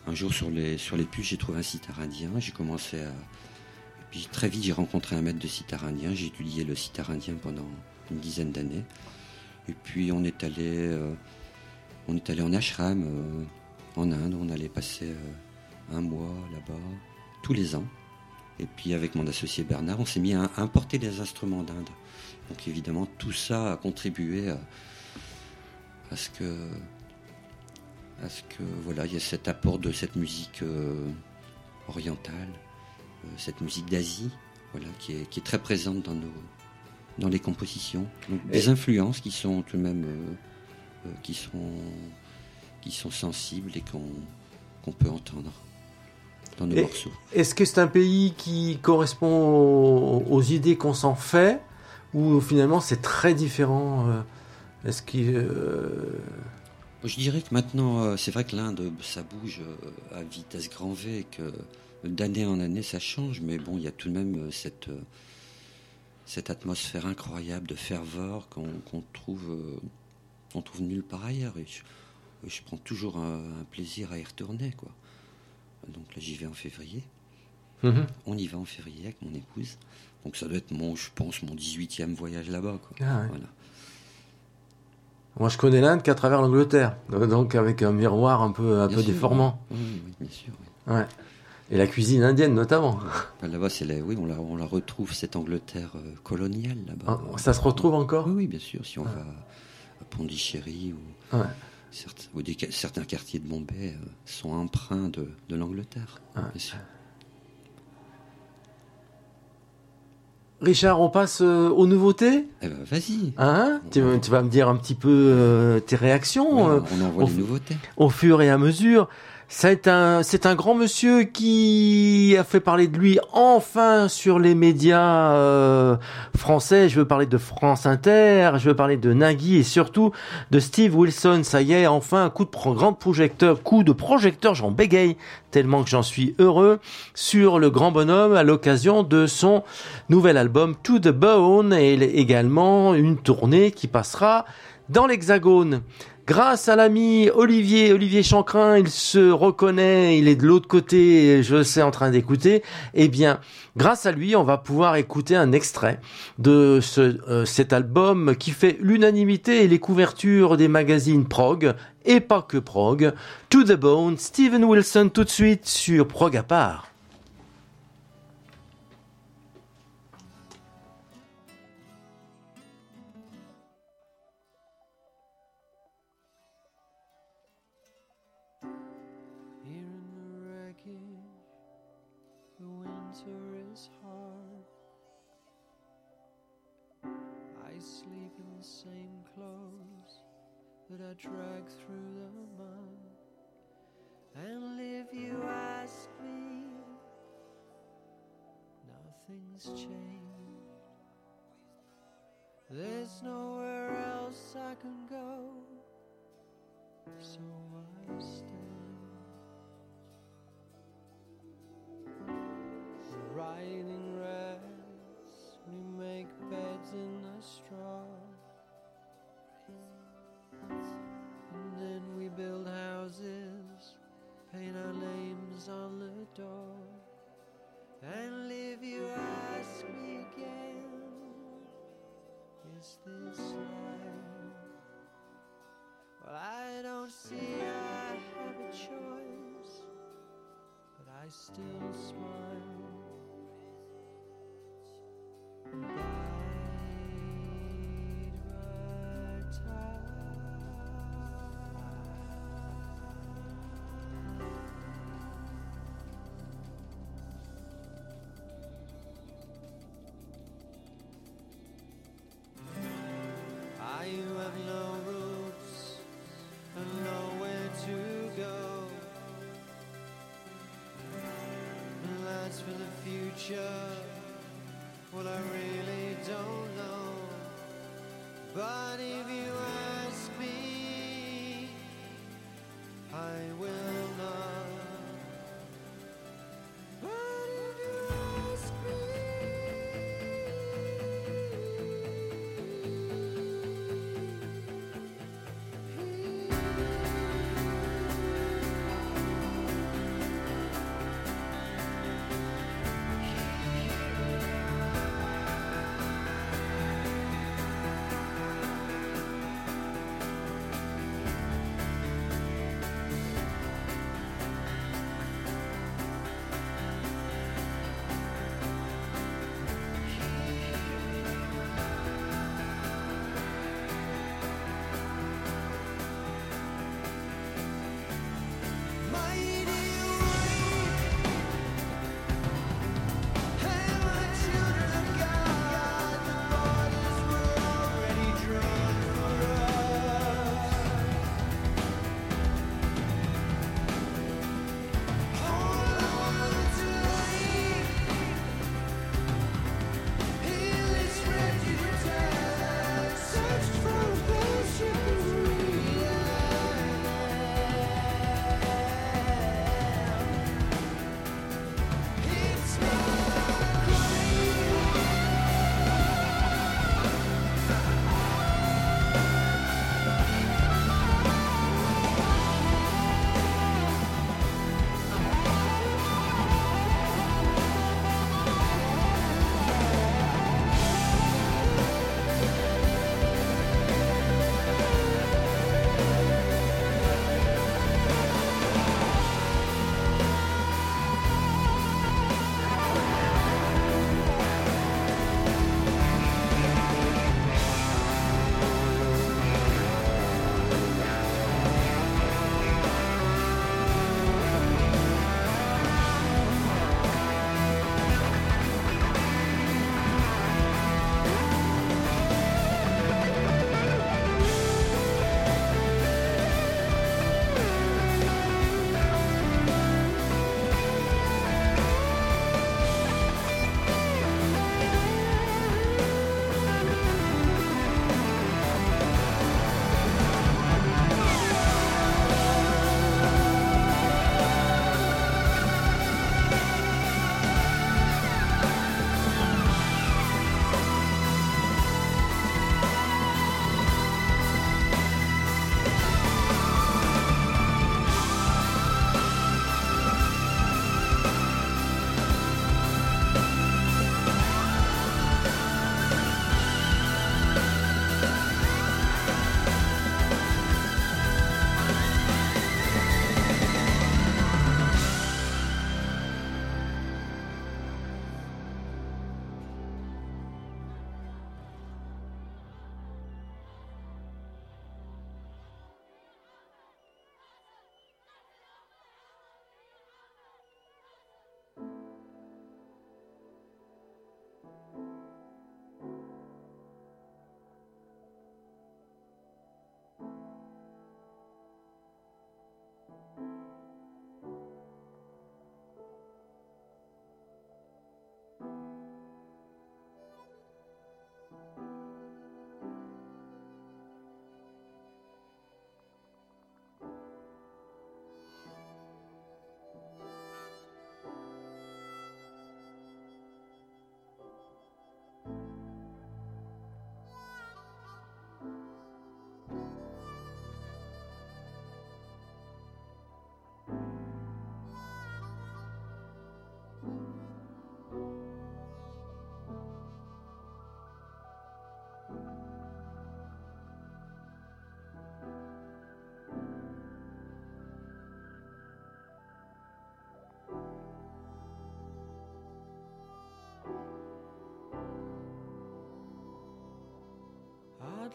S3: un jour sur les, sur puces, j'ai trouvé un sitar indien. J'ai commencé à. Et puis très vite, j'ai rencontré un maître de sitar indien. J'ai étudié le sitar indien pendant une dizaine d'années. Et puis on est allé, euh, on en ashram euh, en Inde. On allait passer euh, un mois là-bas tous les ans. Et puis avec mon associé Bernard, on s'est mis à, importer des instruments d'Inde. Donc évidemment, tout ça a contribué à ce que, à ce que voilà, il y a cet apport de cette musique euh, orientale, euh, cette musique d'Asie, voilà, qui est, qui est très présente dans nos, dans les compositions. Donc, des influences qui sont tout de même, euh, qui sont, qui sont sensibles et qu'on, qu'on peut entendre dans nos
S2: Et-
S3: morceaux.
S2: Est-ce que c'est un pays qui correspond aux, aux idées qu'on s'en fait ou finalement c'est très différent Est-ce que euh,
S3: Je dirais que maintenant, euh, c'est vrai que l'Inde, ça bouge euh, à vitesse grand V, et que d'année en année, ça change, mais bon, il y a tout de même euh, cette, cette atmosphère incroyable de ferveur qu'on trouve, qu'on trouve nulle part ailleurs. Et je, je prends toujours un, un plaisir à y retourner, quoi. Donc là, j'y vais en février.
S2: mhm.
S3: On y va en février avec mon épouse. Donc ça doit être mon, je pense, mon 18e voyage là-bas.
S2: Ah ouais.
S3: Voilà.
S2: Moi je connais l'Inde qu'à travers l'Angleterre, [LAUGHS] donc avec un miroir un peu, un
S3: Bien
S2: peu
S3: sûr,
S2: déformant.
S3: Oui, bien sûr. oui.
S2: Ouais. Et la cuisine indienne notamment.
S3: Enfin, Là-bas, c'est la, oui, on la, on la retrouve cette Angleterre euh, coloniale là-bas.
S2: Ah, Ça se retrouve encore?
S3: Oui, oui, bien sûr. Si on va à Pondichéry ou,
S2: Ouais.
S3: certes- ou des, certains quartiers de Bombay euh, sont empreints de, de l'Angleterre.
S2: Ouais.
S3: Bien sûr.
S2: Richard, on passe euh, aux nouveautés?
S3: Eh ben, vas-y.
S2: Hein? Tu, tu vas me dire un petit peu euh, tes réactions euh,
S3: Ouais, on envoie
S2: on
S3: les nouveautés.
S2: au fur et à mesure. C'est un, un grand monsieur qui a fait parler de lui enfin sur les médias euh, français. Je veux parler de France Inter, je veux parler de Nagui et surtout de Steve Wilson. Ça y est, enfin coup de grand projecteur, coup de projecteur, j'en bégaye tellement que j'en suis heureux sur le grand bonhomme à l'occasion de son nouvel album To the Bone et également une tournée qui passera dans l'Hexagone. Grâce à l'ami Olivier, Olivier Chancrin, il se reconnaît, il est de l'autre côté, je sais, en train d'écouter. Eh bien, grâce à lui, on va pouvoir écouter un extrait de ce, euh, cet album qui fait l'unanimité et les couvertures des magazines prog, et pas que prog. To the Bone, Steven Wilson tout de suite sur Prog à part.
S1: Changed. There's nowhere else I can go, so I stay. Riding rats, we make beds in the straw. And then we build houses, paint our names on the door. And is this life? Well, I don't see I have a choice, but I still smile.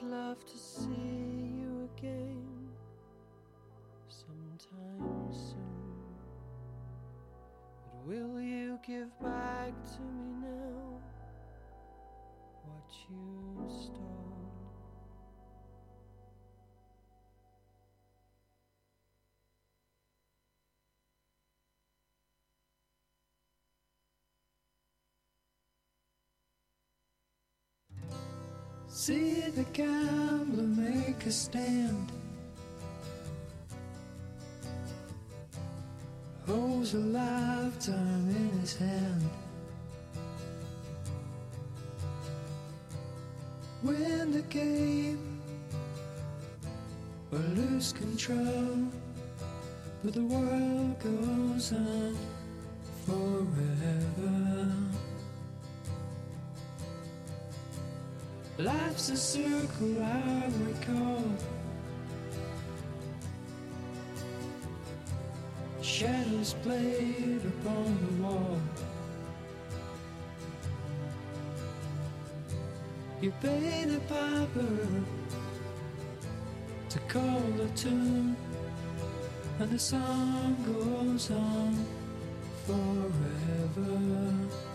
S4: Love to see See the gambler make a stand. Holds a lifetime in his hand. Win the game or lose control, but the world goes on forever. Life's a circle I recall. Shadows played upon the wall. You pay the piper to call the tune, and the song goes on forever.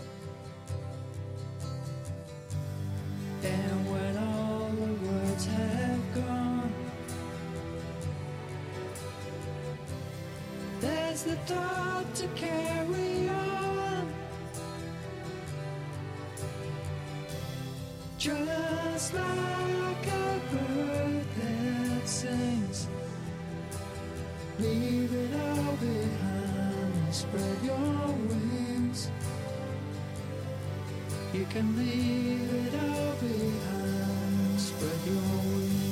S4: Thought to carry on. Just like a bird that sings, leave it all behind and spread your wings. You can leave it all behind. Spread your wings.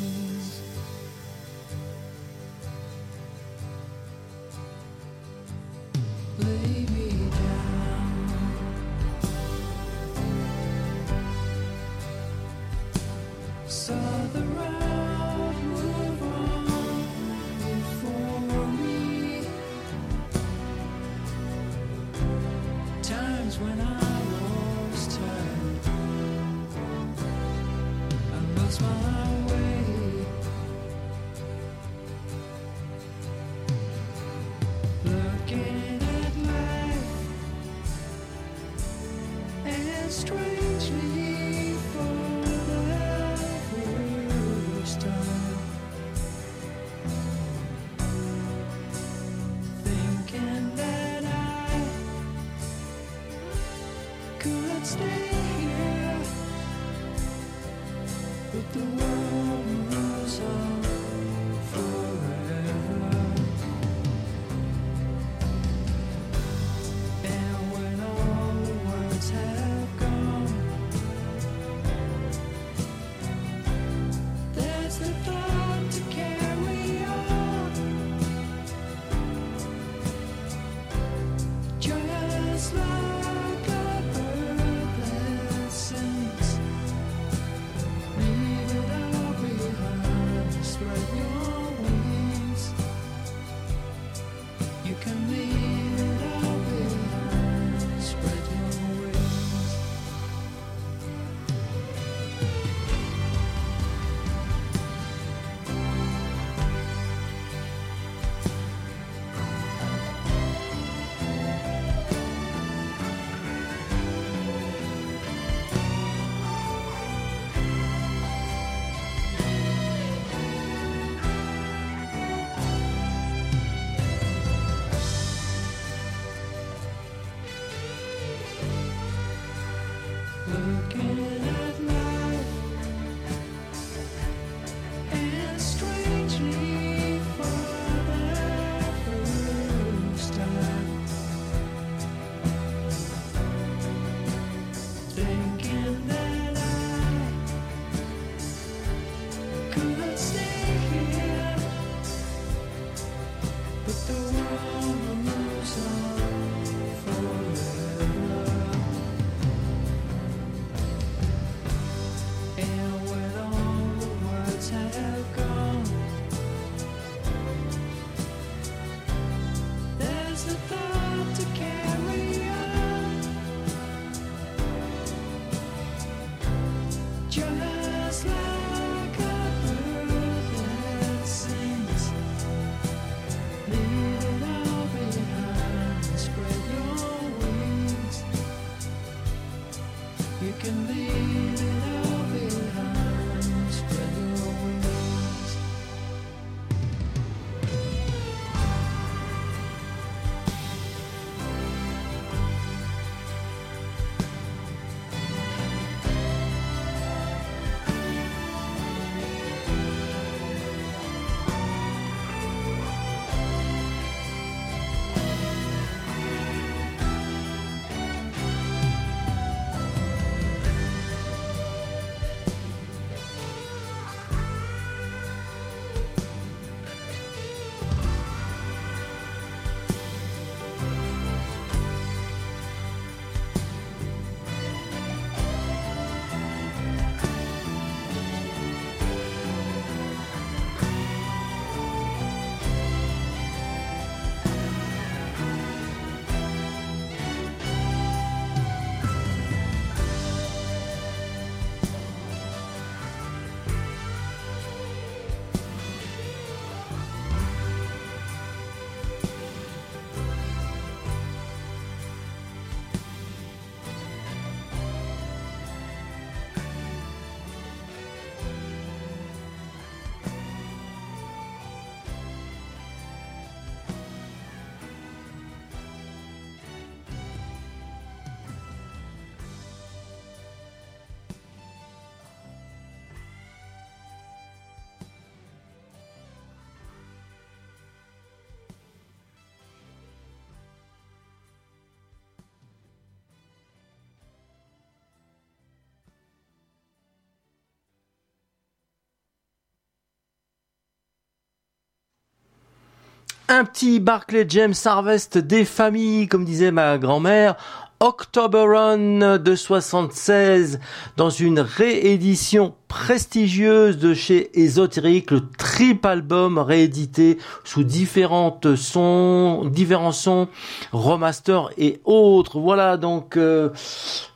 S2: Un petit Barclay James Harvest des familles, comme disait ma grand-mère. October Run de 76 dans une réédition prestigieuse de chez Esoteric, le triple album réédité sous différentes sons, différents sons, remaster et autres. Voilà donc euh,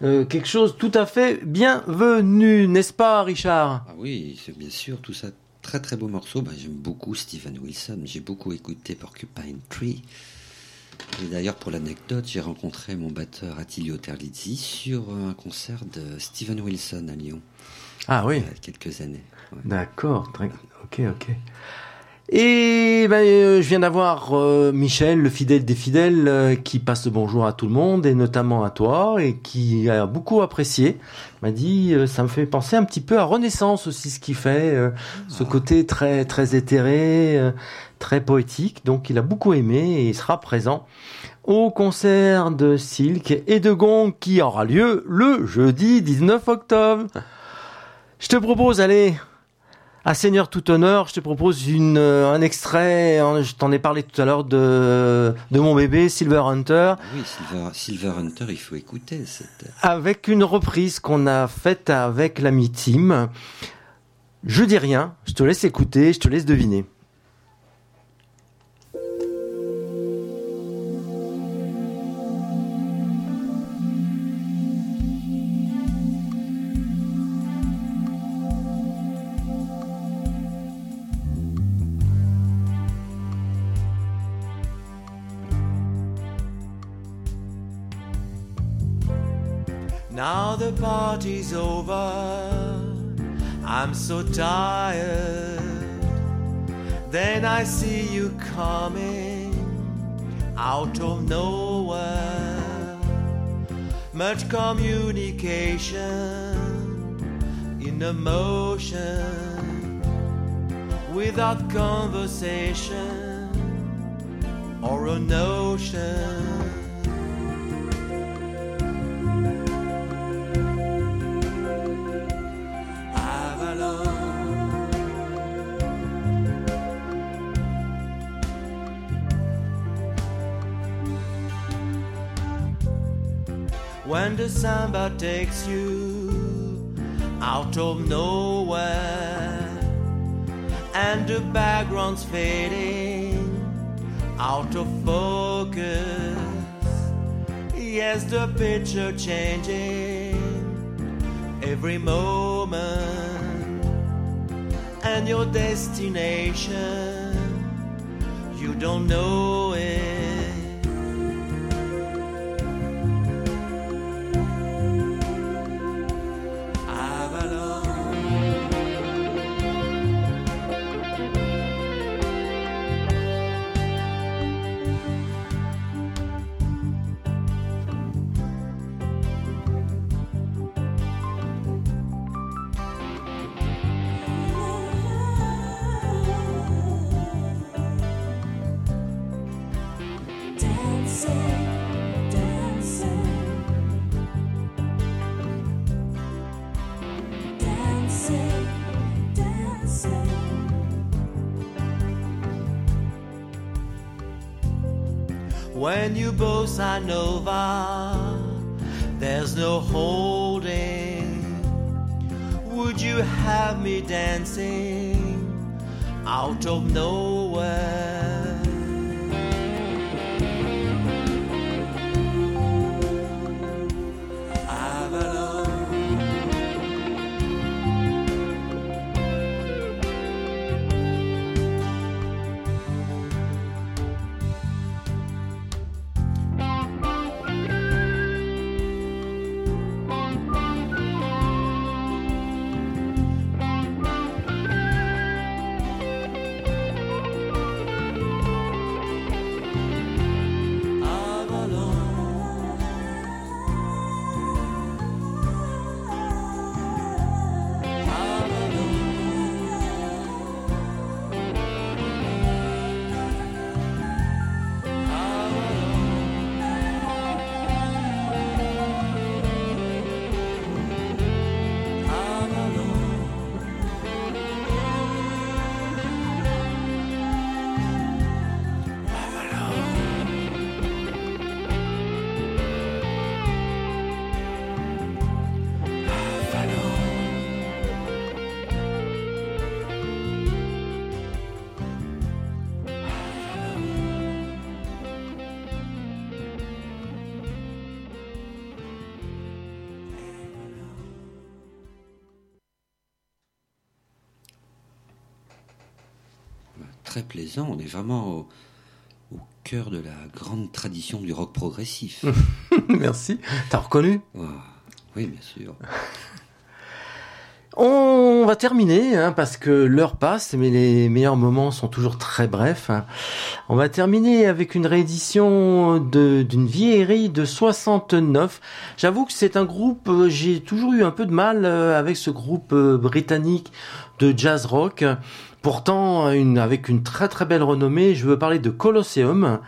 S2: euh, quelque chose tout à fait bienvenu, n'est-ce pas Richard?
S3: Ah oui, c'est bien sûr, tout ça. Très très beau morceau. Bah, J'aime beaucoup Steven Wilson. J'ai beaucoup écouté Porcupine Tree. Et d'ailleurs, pour l'anecdote, j'ai rencontré mon batteur Attilio Terlizzi sur un concert de Steven Wilson à Lyon
S2: Ah oui.
S3: il y a quelques années. Ouais.
S2: D'accord, très... ok, ok. Et ben, euh, je viens d'avoir euh, Michel, le fidèle des fidèles, euh, qui passe le bonjour à tout le monde, et notamment à toi, et qui a beaucoup apprécié. Il m'a dit, euh, ça me fait penser un petit peu à Renaissance aussi, ce qu'il fait, euh, ce côté très très éthéré, euh, très poétique. Donc il a beaucoup aimé, et il sera présent au concert de Silk et de Gong qui aura lieu le jeudi 19 octobre. Je te propose, allez, à Seigneur tout honneur, je te propose une, euh, un extrait, hein, je t'en ai parlé tout à l'heure de, de mon bébé Silver Hunter,
S3: oui, Silver, Silver Hunter, il faut écouter. cette-
S2: avec une reprise qu'on a faite avec l'ami Tim. Je dis rien, je te laisse écouter, je te laisse deviner.
S4: Now the party's over. I'm so tired. Then I see you coming out of nowhere. Much communication in emotion without conversation or a notion. When the samba takes you out of nowhere and the background's fading out of focus. Yes, the picture changing every moment and your destination you don't know it When you bossa nova, there's no holding. Would you have me dancing out of nowhere?
S3: On est vraiment au, au cœur de la grande tradition du rock progressif. [LAUGHS]
S2: Merci. T'as reconnu
S3: Oui, bien sûr. [LAUGHS]
S2: On va terminer hein, parce que l'heure passe, mais les meilleurs moments sont toujours très brefs. hein. On va terminer avec une réédition d'une vieillerie de 69. J'avoue que c'est un groupe, euh, j'ai toujours eu un peu de mal euh, avec ce groupe euh, britannique de jazz rock. Pourtant, une, avec une très très belle renommée, je veux parler de Colosseum.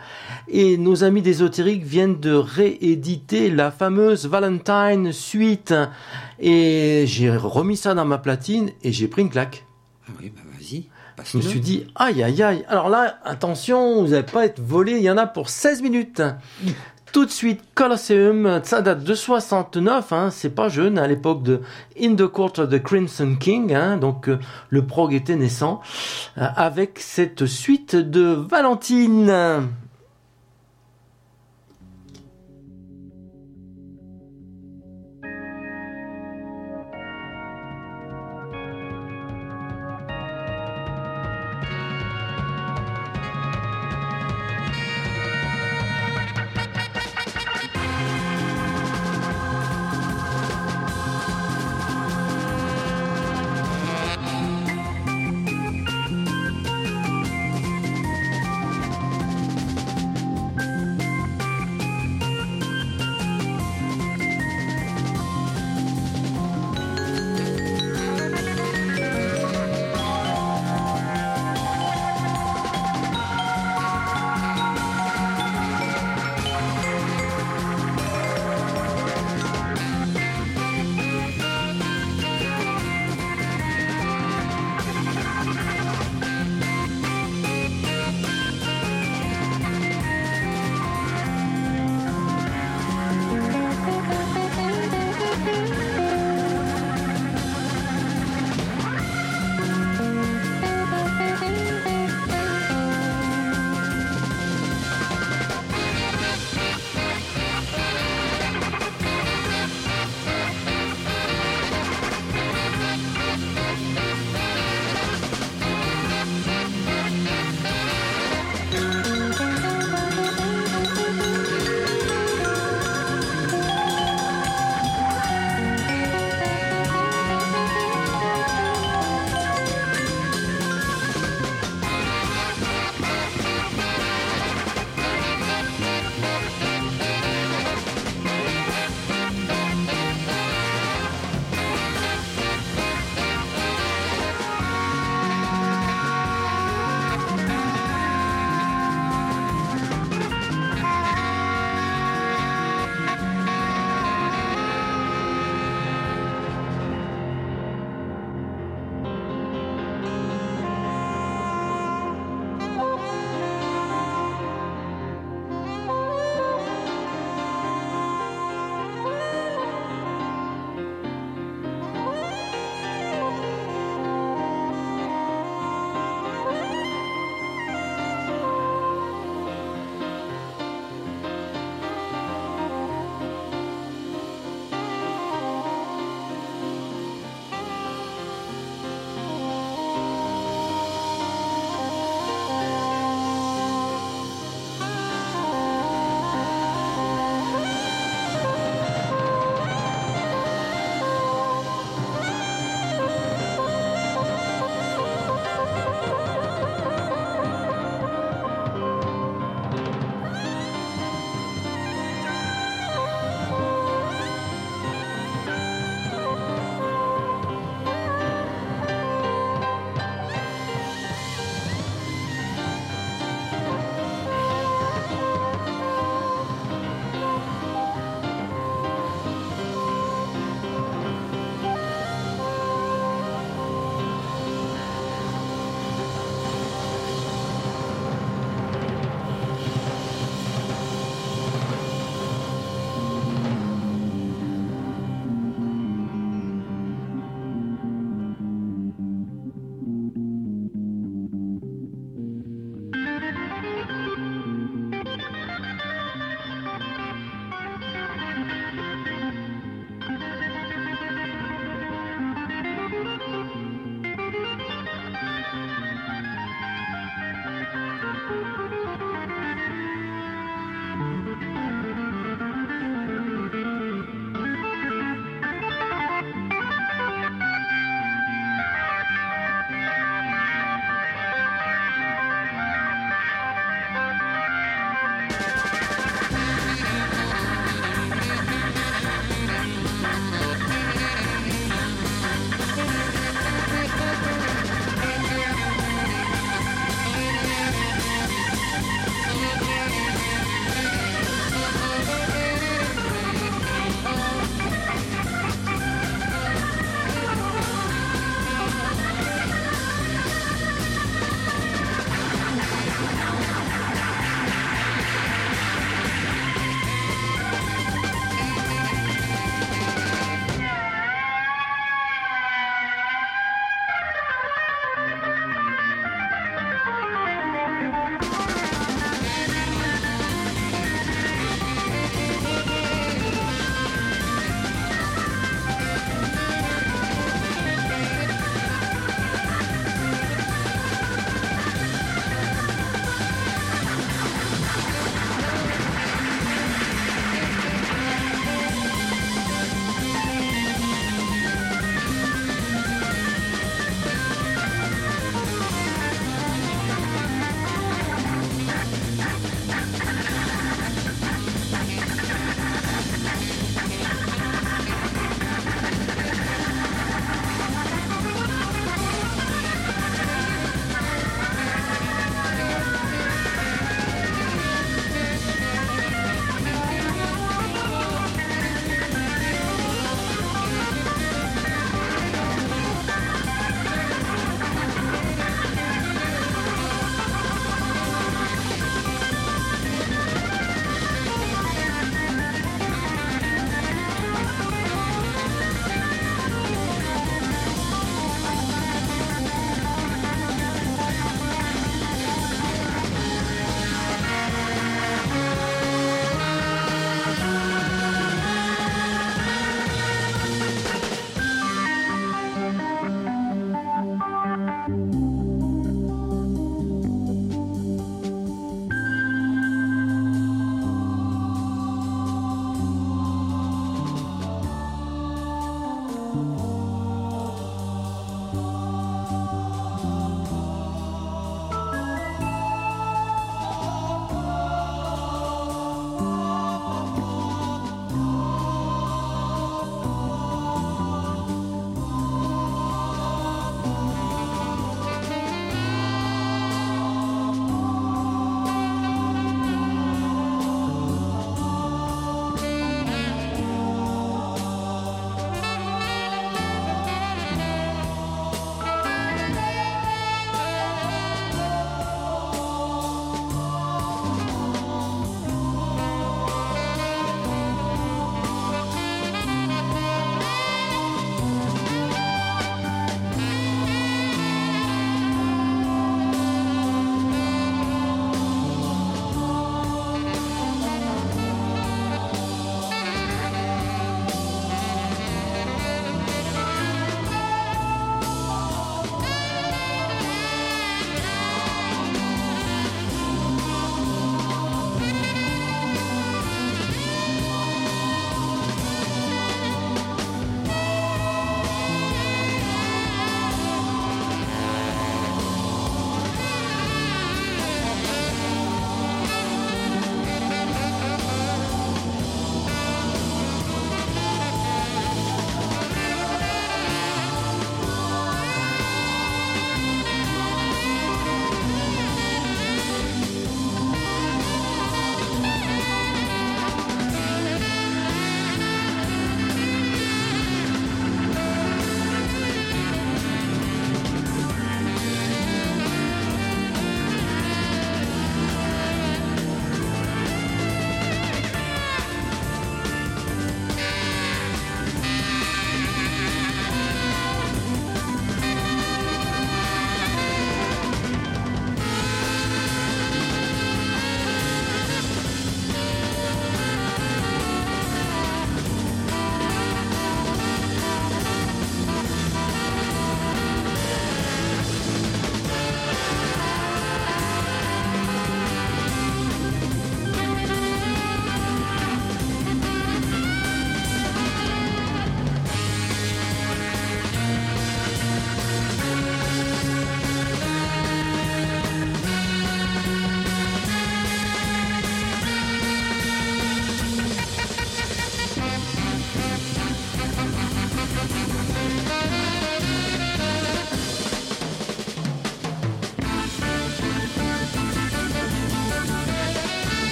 S2: Et nos amis d'Ésotérique viennent de rééditer la fameuse Valentine Suite. Et j'ai remis ça dans ma platine et j'ai pris une claque.
S3: Ah oui, bah vas-y.
S2: Je me suis dit, aïe aïe aïe. Alors là, attention, vous n'allez pas être volé, il y en a pour 16 minutes. Tout de suite, Colosseum, ça date de 69, hein, c'est pas jeune, à l'époque de In the Court of the Crimson King, hein, donc euh, le prog était naissant, euh, avec cette suite de Valentine.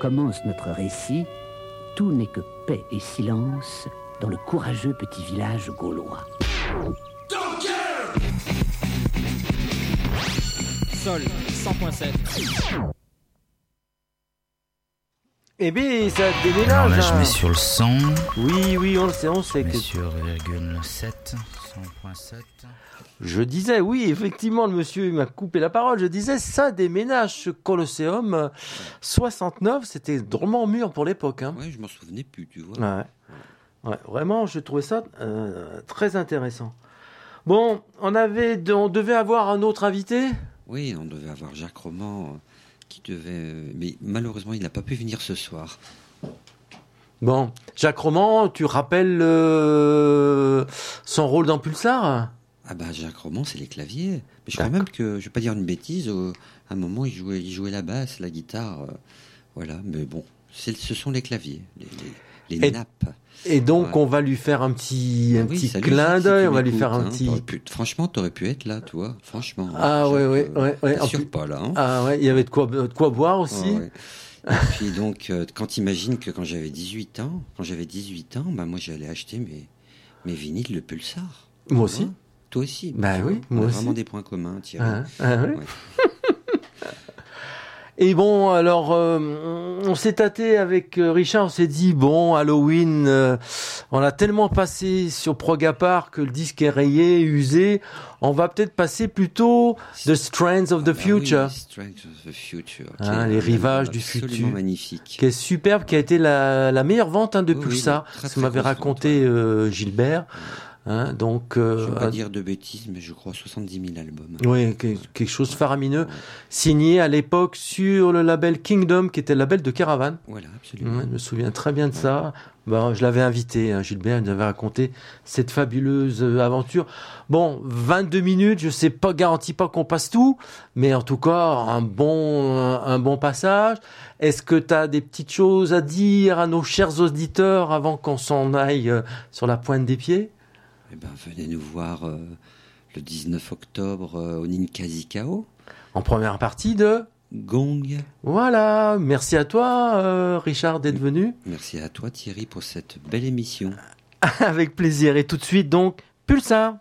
S6: Commence notre récit, tout n'est que paix et silence dans le courageux petit village gaulois.
S7: Sol 100.7.
S2: Eh bien, ça déménage.
S8: Alors là, je
S2: hein.
S8: mets sur le 100.
S2: Oui, oui, on le sait, on sait
S8: Je mets
S2: que.
S8: sur virgule 7. 100.7.
S2: Je disais, oui, effectivement, le monsieur m'a coupé la parole. Je disais, ça déménage, ce Colosseum euh, 69, c'était drôlement mûr pour l'époque. Hein.
S3: Ouais, je m'en souvenais plus, tu vois.
S2: Ouais. Ouais, vraiment, je trouvais ça euh, très intéressant. Bon, on avait, on devait avoir un autre invité?
S3: Oui, on devait avoir Jacques Roman euh, qui devait. euh, Mais malheureusement, il n'a pas pu venir ce soir.
S2: Bon, Jacques Roman, tu rappelles euh, son rôle dans Pulsar?
S3: Ah bah Jacques Roman, c'est les claviers. Mais je crois même que, je vais pas dire une bêtise, euh, à un moment il jouait, il jouait la basse, la guitare, euh, voilà. Mais bon, ce sont les claviers, les, les- les
S2: Et-
S3: nappes.
S2: Et donc,
S3: Ouais.
S2: on va lui faire un petit, un
S3: Ah oui,
S2: petit
S3: salut,
S2: clin d'œil, on va lui faire un
S3: hein.
S2: petit.
S3: T'aurais pu- franchement, t'aurais pu être là, toi. Franchement.
S2: Ah
S3: Jacques,
S2: ouais, ouais, ouais, ouais. Plus-
S3: pas là. hein.
S2: Ah ouais, il y avait de quoi, de quoi boire aussi.
S3: Ah ouais. Et [LAUGHS] puis donc, euh, quand t'imagines que quand j'avais 18 ans, quand j'avais 18 ans, bah moi j'allais acheter mes, mes vinyles de Pulsar.
S2: Moi aussi.
S3: Toi aussi.
S2: Bah oui,
S3: On
S2: moi
S3: a
S2: aussi.
S3: vraiment des points communs, Thierry.
S2: Ah, ah. Ouais. [LAUGHS] Et bon, alors, euh, on s'est tâté avec euh, Richard, on s'est dit, bon, Halloween, euh, on a tellement passé sur Progapar que le disque est rayé, usé, on va peut-être passer plutôt The Strands of the
S3: Ah bah
S2: Future,
S3: oui, Strength of the Future.
S2: Hein,
S3: qui est
S2: les rivages du futur.
S3: magnifique.
S2: qui est superbe, qui a été la, la meilleure vente hein, de
S3: Oui, oui,
S2: Pulsar,
S3: très,
S2: ce que m'avait raconté euh, Gilbert. Hein, donc,
S3: Je
S2: euh,
S3: ne veux pas
S2: un-
S3: dire de bêtises, mais je crois 70 000 albums.
S2: Oui, que- quelque chose de faramineux, signé à l'époque sur le label Kingdom, qui était le label de Caravan.
S3: Voilà, absolument.
S2: Ouais, je me souviens très bien de ça. Ben, je l'avais invité, hein, Gilbert, il nous avait raconté cette fabuleuse euh, aventure. Bon, 22 minutes, je sais pas, garantis pas qu'on passe tout, mais en tout cas, un bon, un bon passage. Est-ce que tu as des petites choses à dire à nos chers auditeurs avant qu'on s'en aille euh, sur la pointe des pieds?
S3: Eh ben, venez nous voir euh, le 19 octobre euh, au Ninkasi-Kao.
S2: En première partie de...
S3: Gong.
S2: Voilà, merci à toi, euh, Richard, d'être venu.
S3: Merci à toi, Thierry, pour cette belle émission. [LAUGHS]
S2: Avec plaisir. Et tout de suite, donc, Pulsar.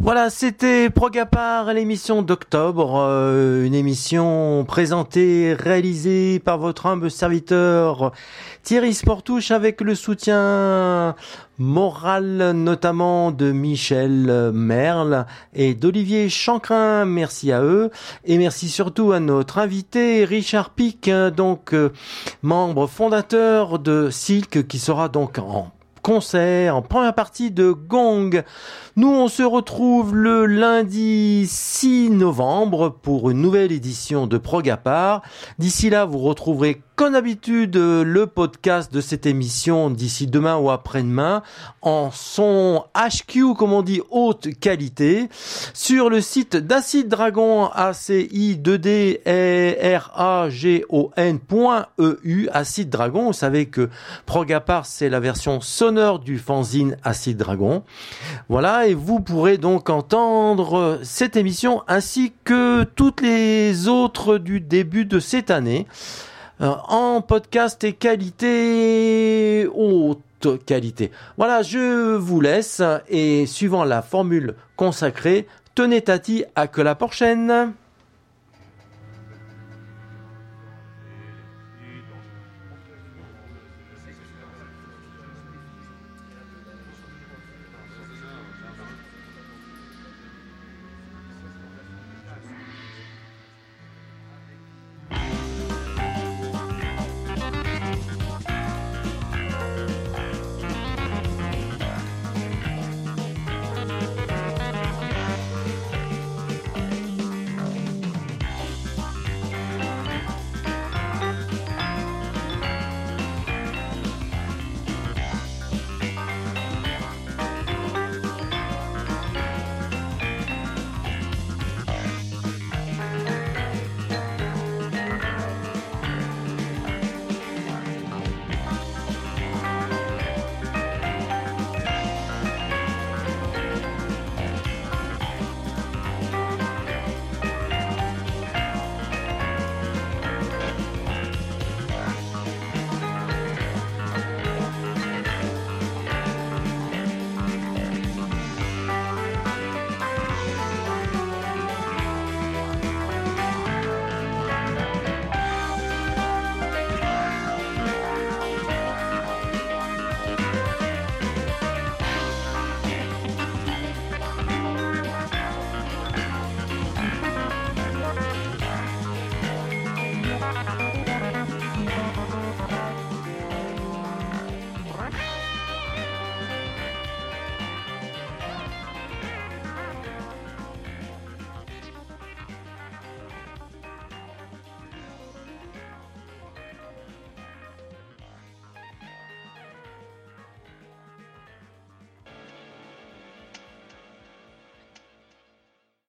S2: Voilà, c'était Progapar, l'émission d'octobre, euh, une émission présentée, réalisée par votre humble serviteur Thierry Sportouche avec le soutien moral notamment de Michel Merle et d'Olivier Chancrin. Merci à eux et merci surtout à notre invité Richard Pic, hein, donc euh, membre fondateur de Silk qui sera donc en concert en première partie de Gong. Nous, on se retrouve le lundi 6 novembre pour une nouvelle édition de Progapar. D'ici là, vous retrouverez comme d'habitude le podcast de cette émission d'ici demain ou après-demain en son HQ, comme on dit, haute qualité sur le site d'Acid Dragon, A-C-I-2-D R-A-G-O-N.eu, Acid Dragon. Vous savez que Progapar, c'est la version sonore du fanzine Acid Dragon. Voilà, et vous pourrez donc entendre cette émission ainsi que toutes les autres du début de cette année euh, en podcast et qualité haute qualité. Voilà, je vous laisse et suivant la formule consacrée, tenez Tati à que la prochaine.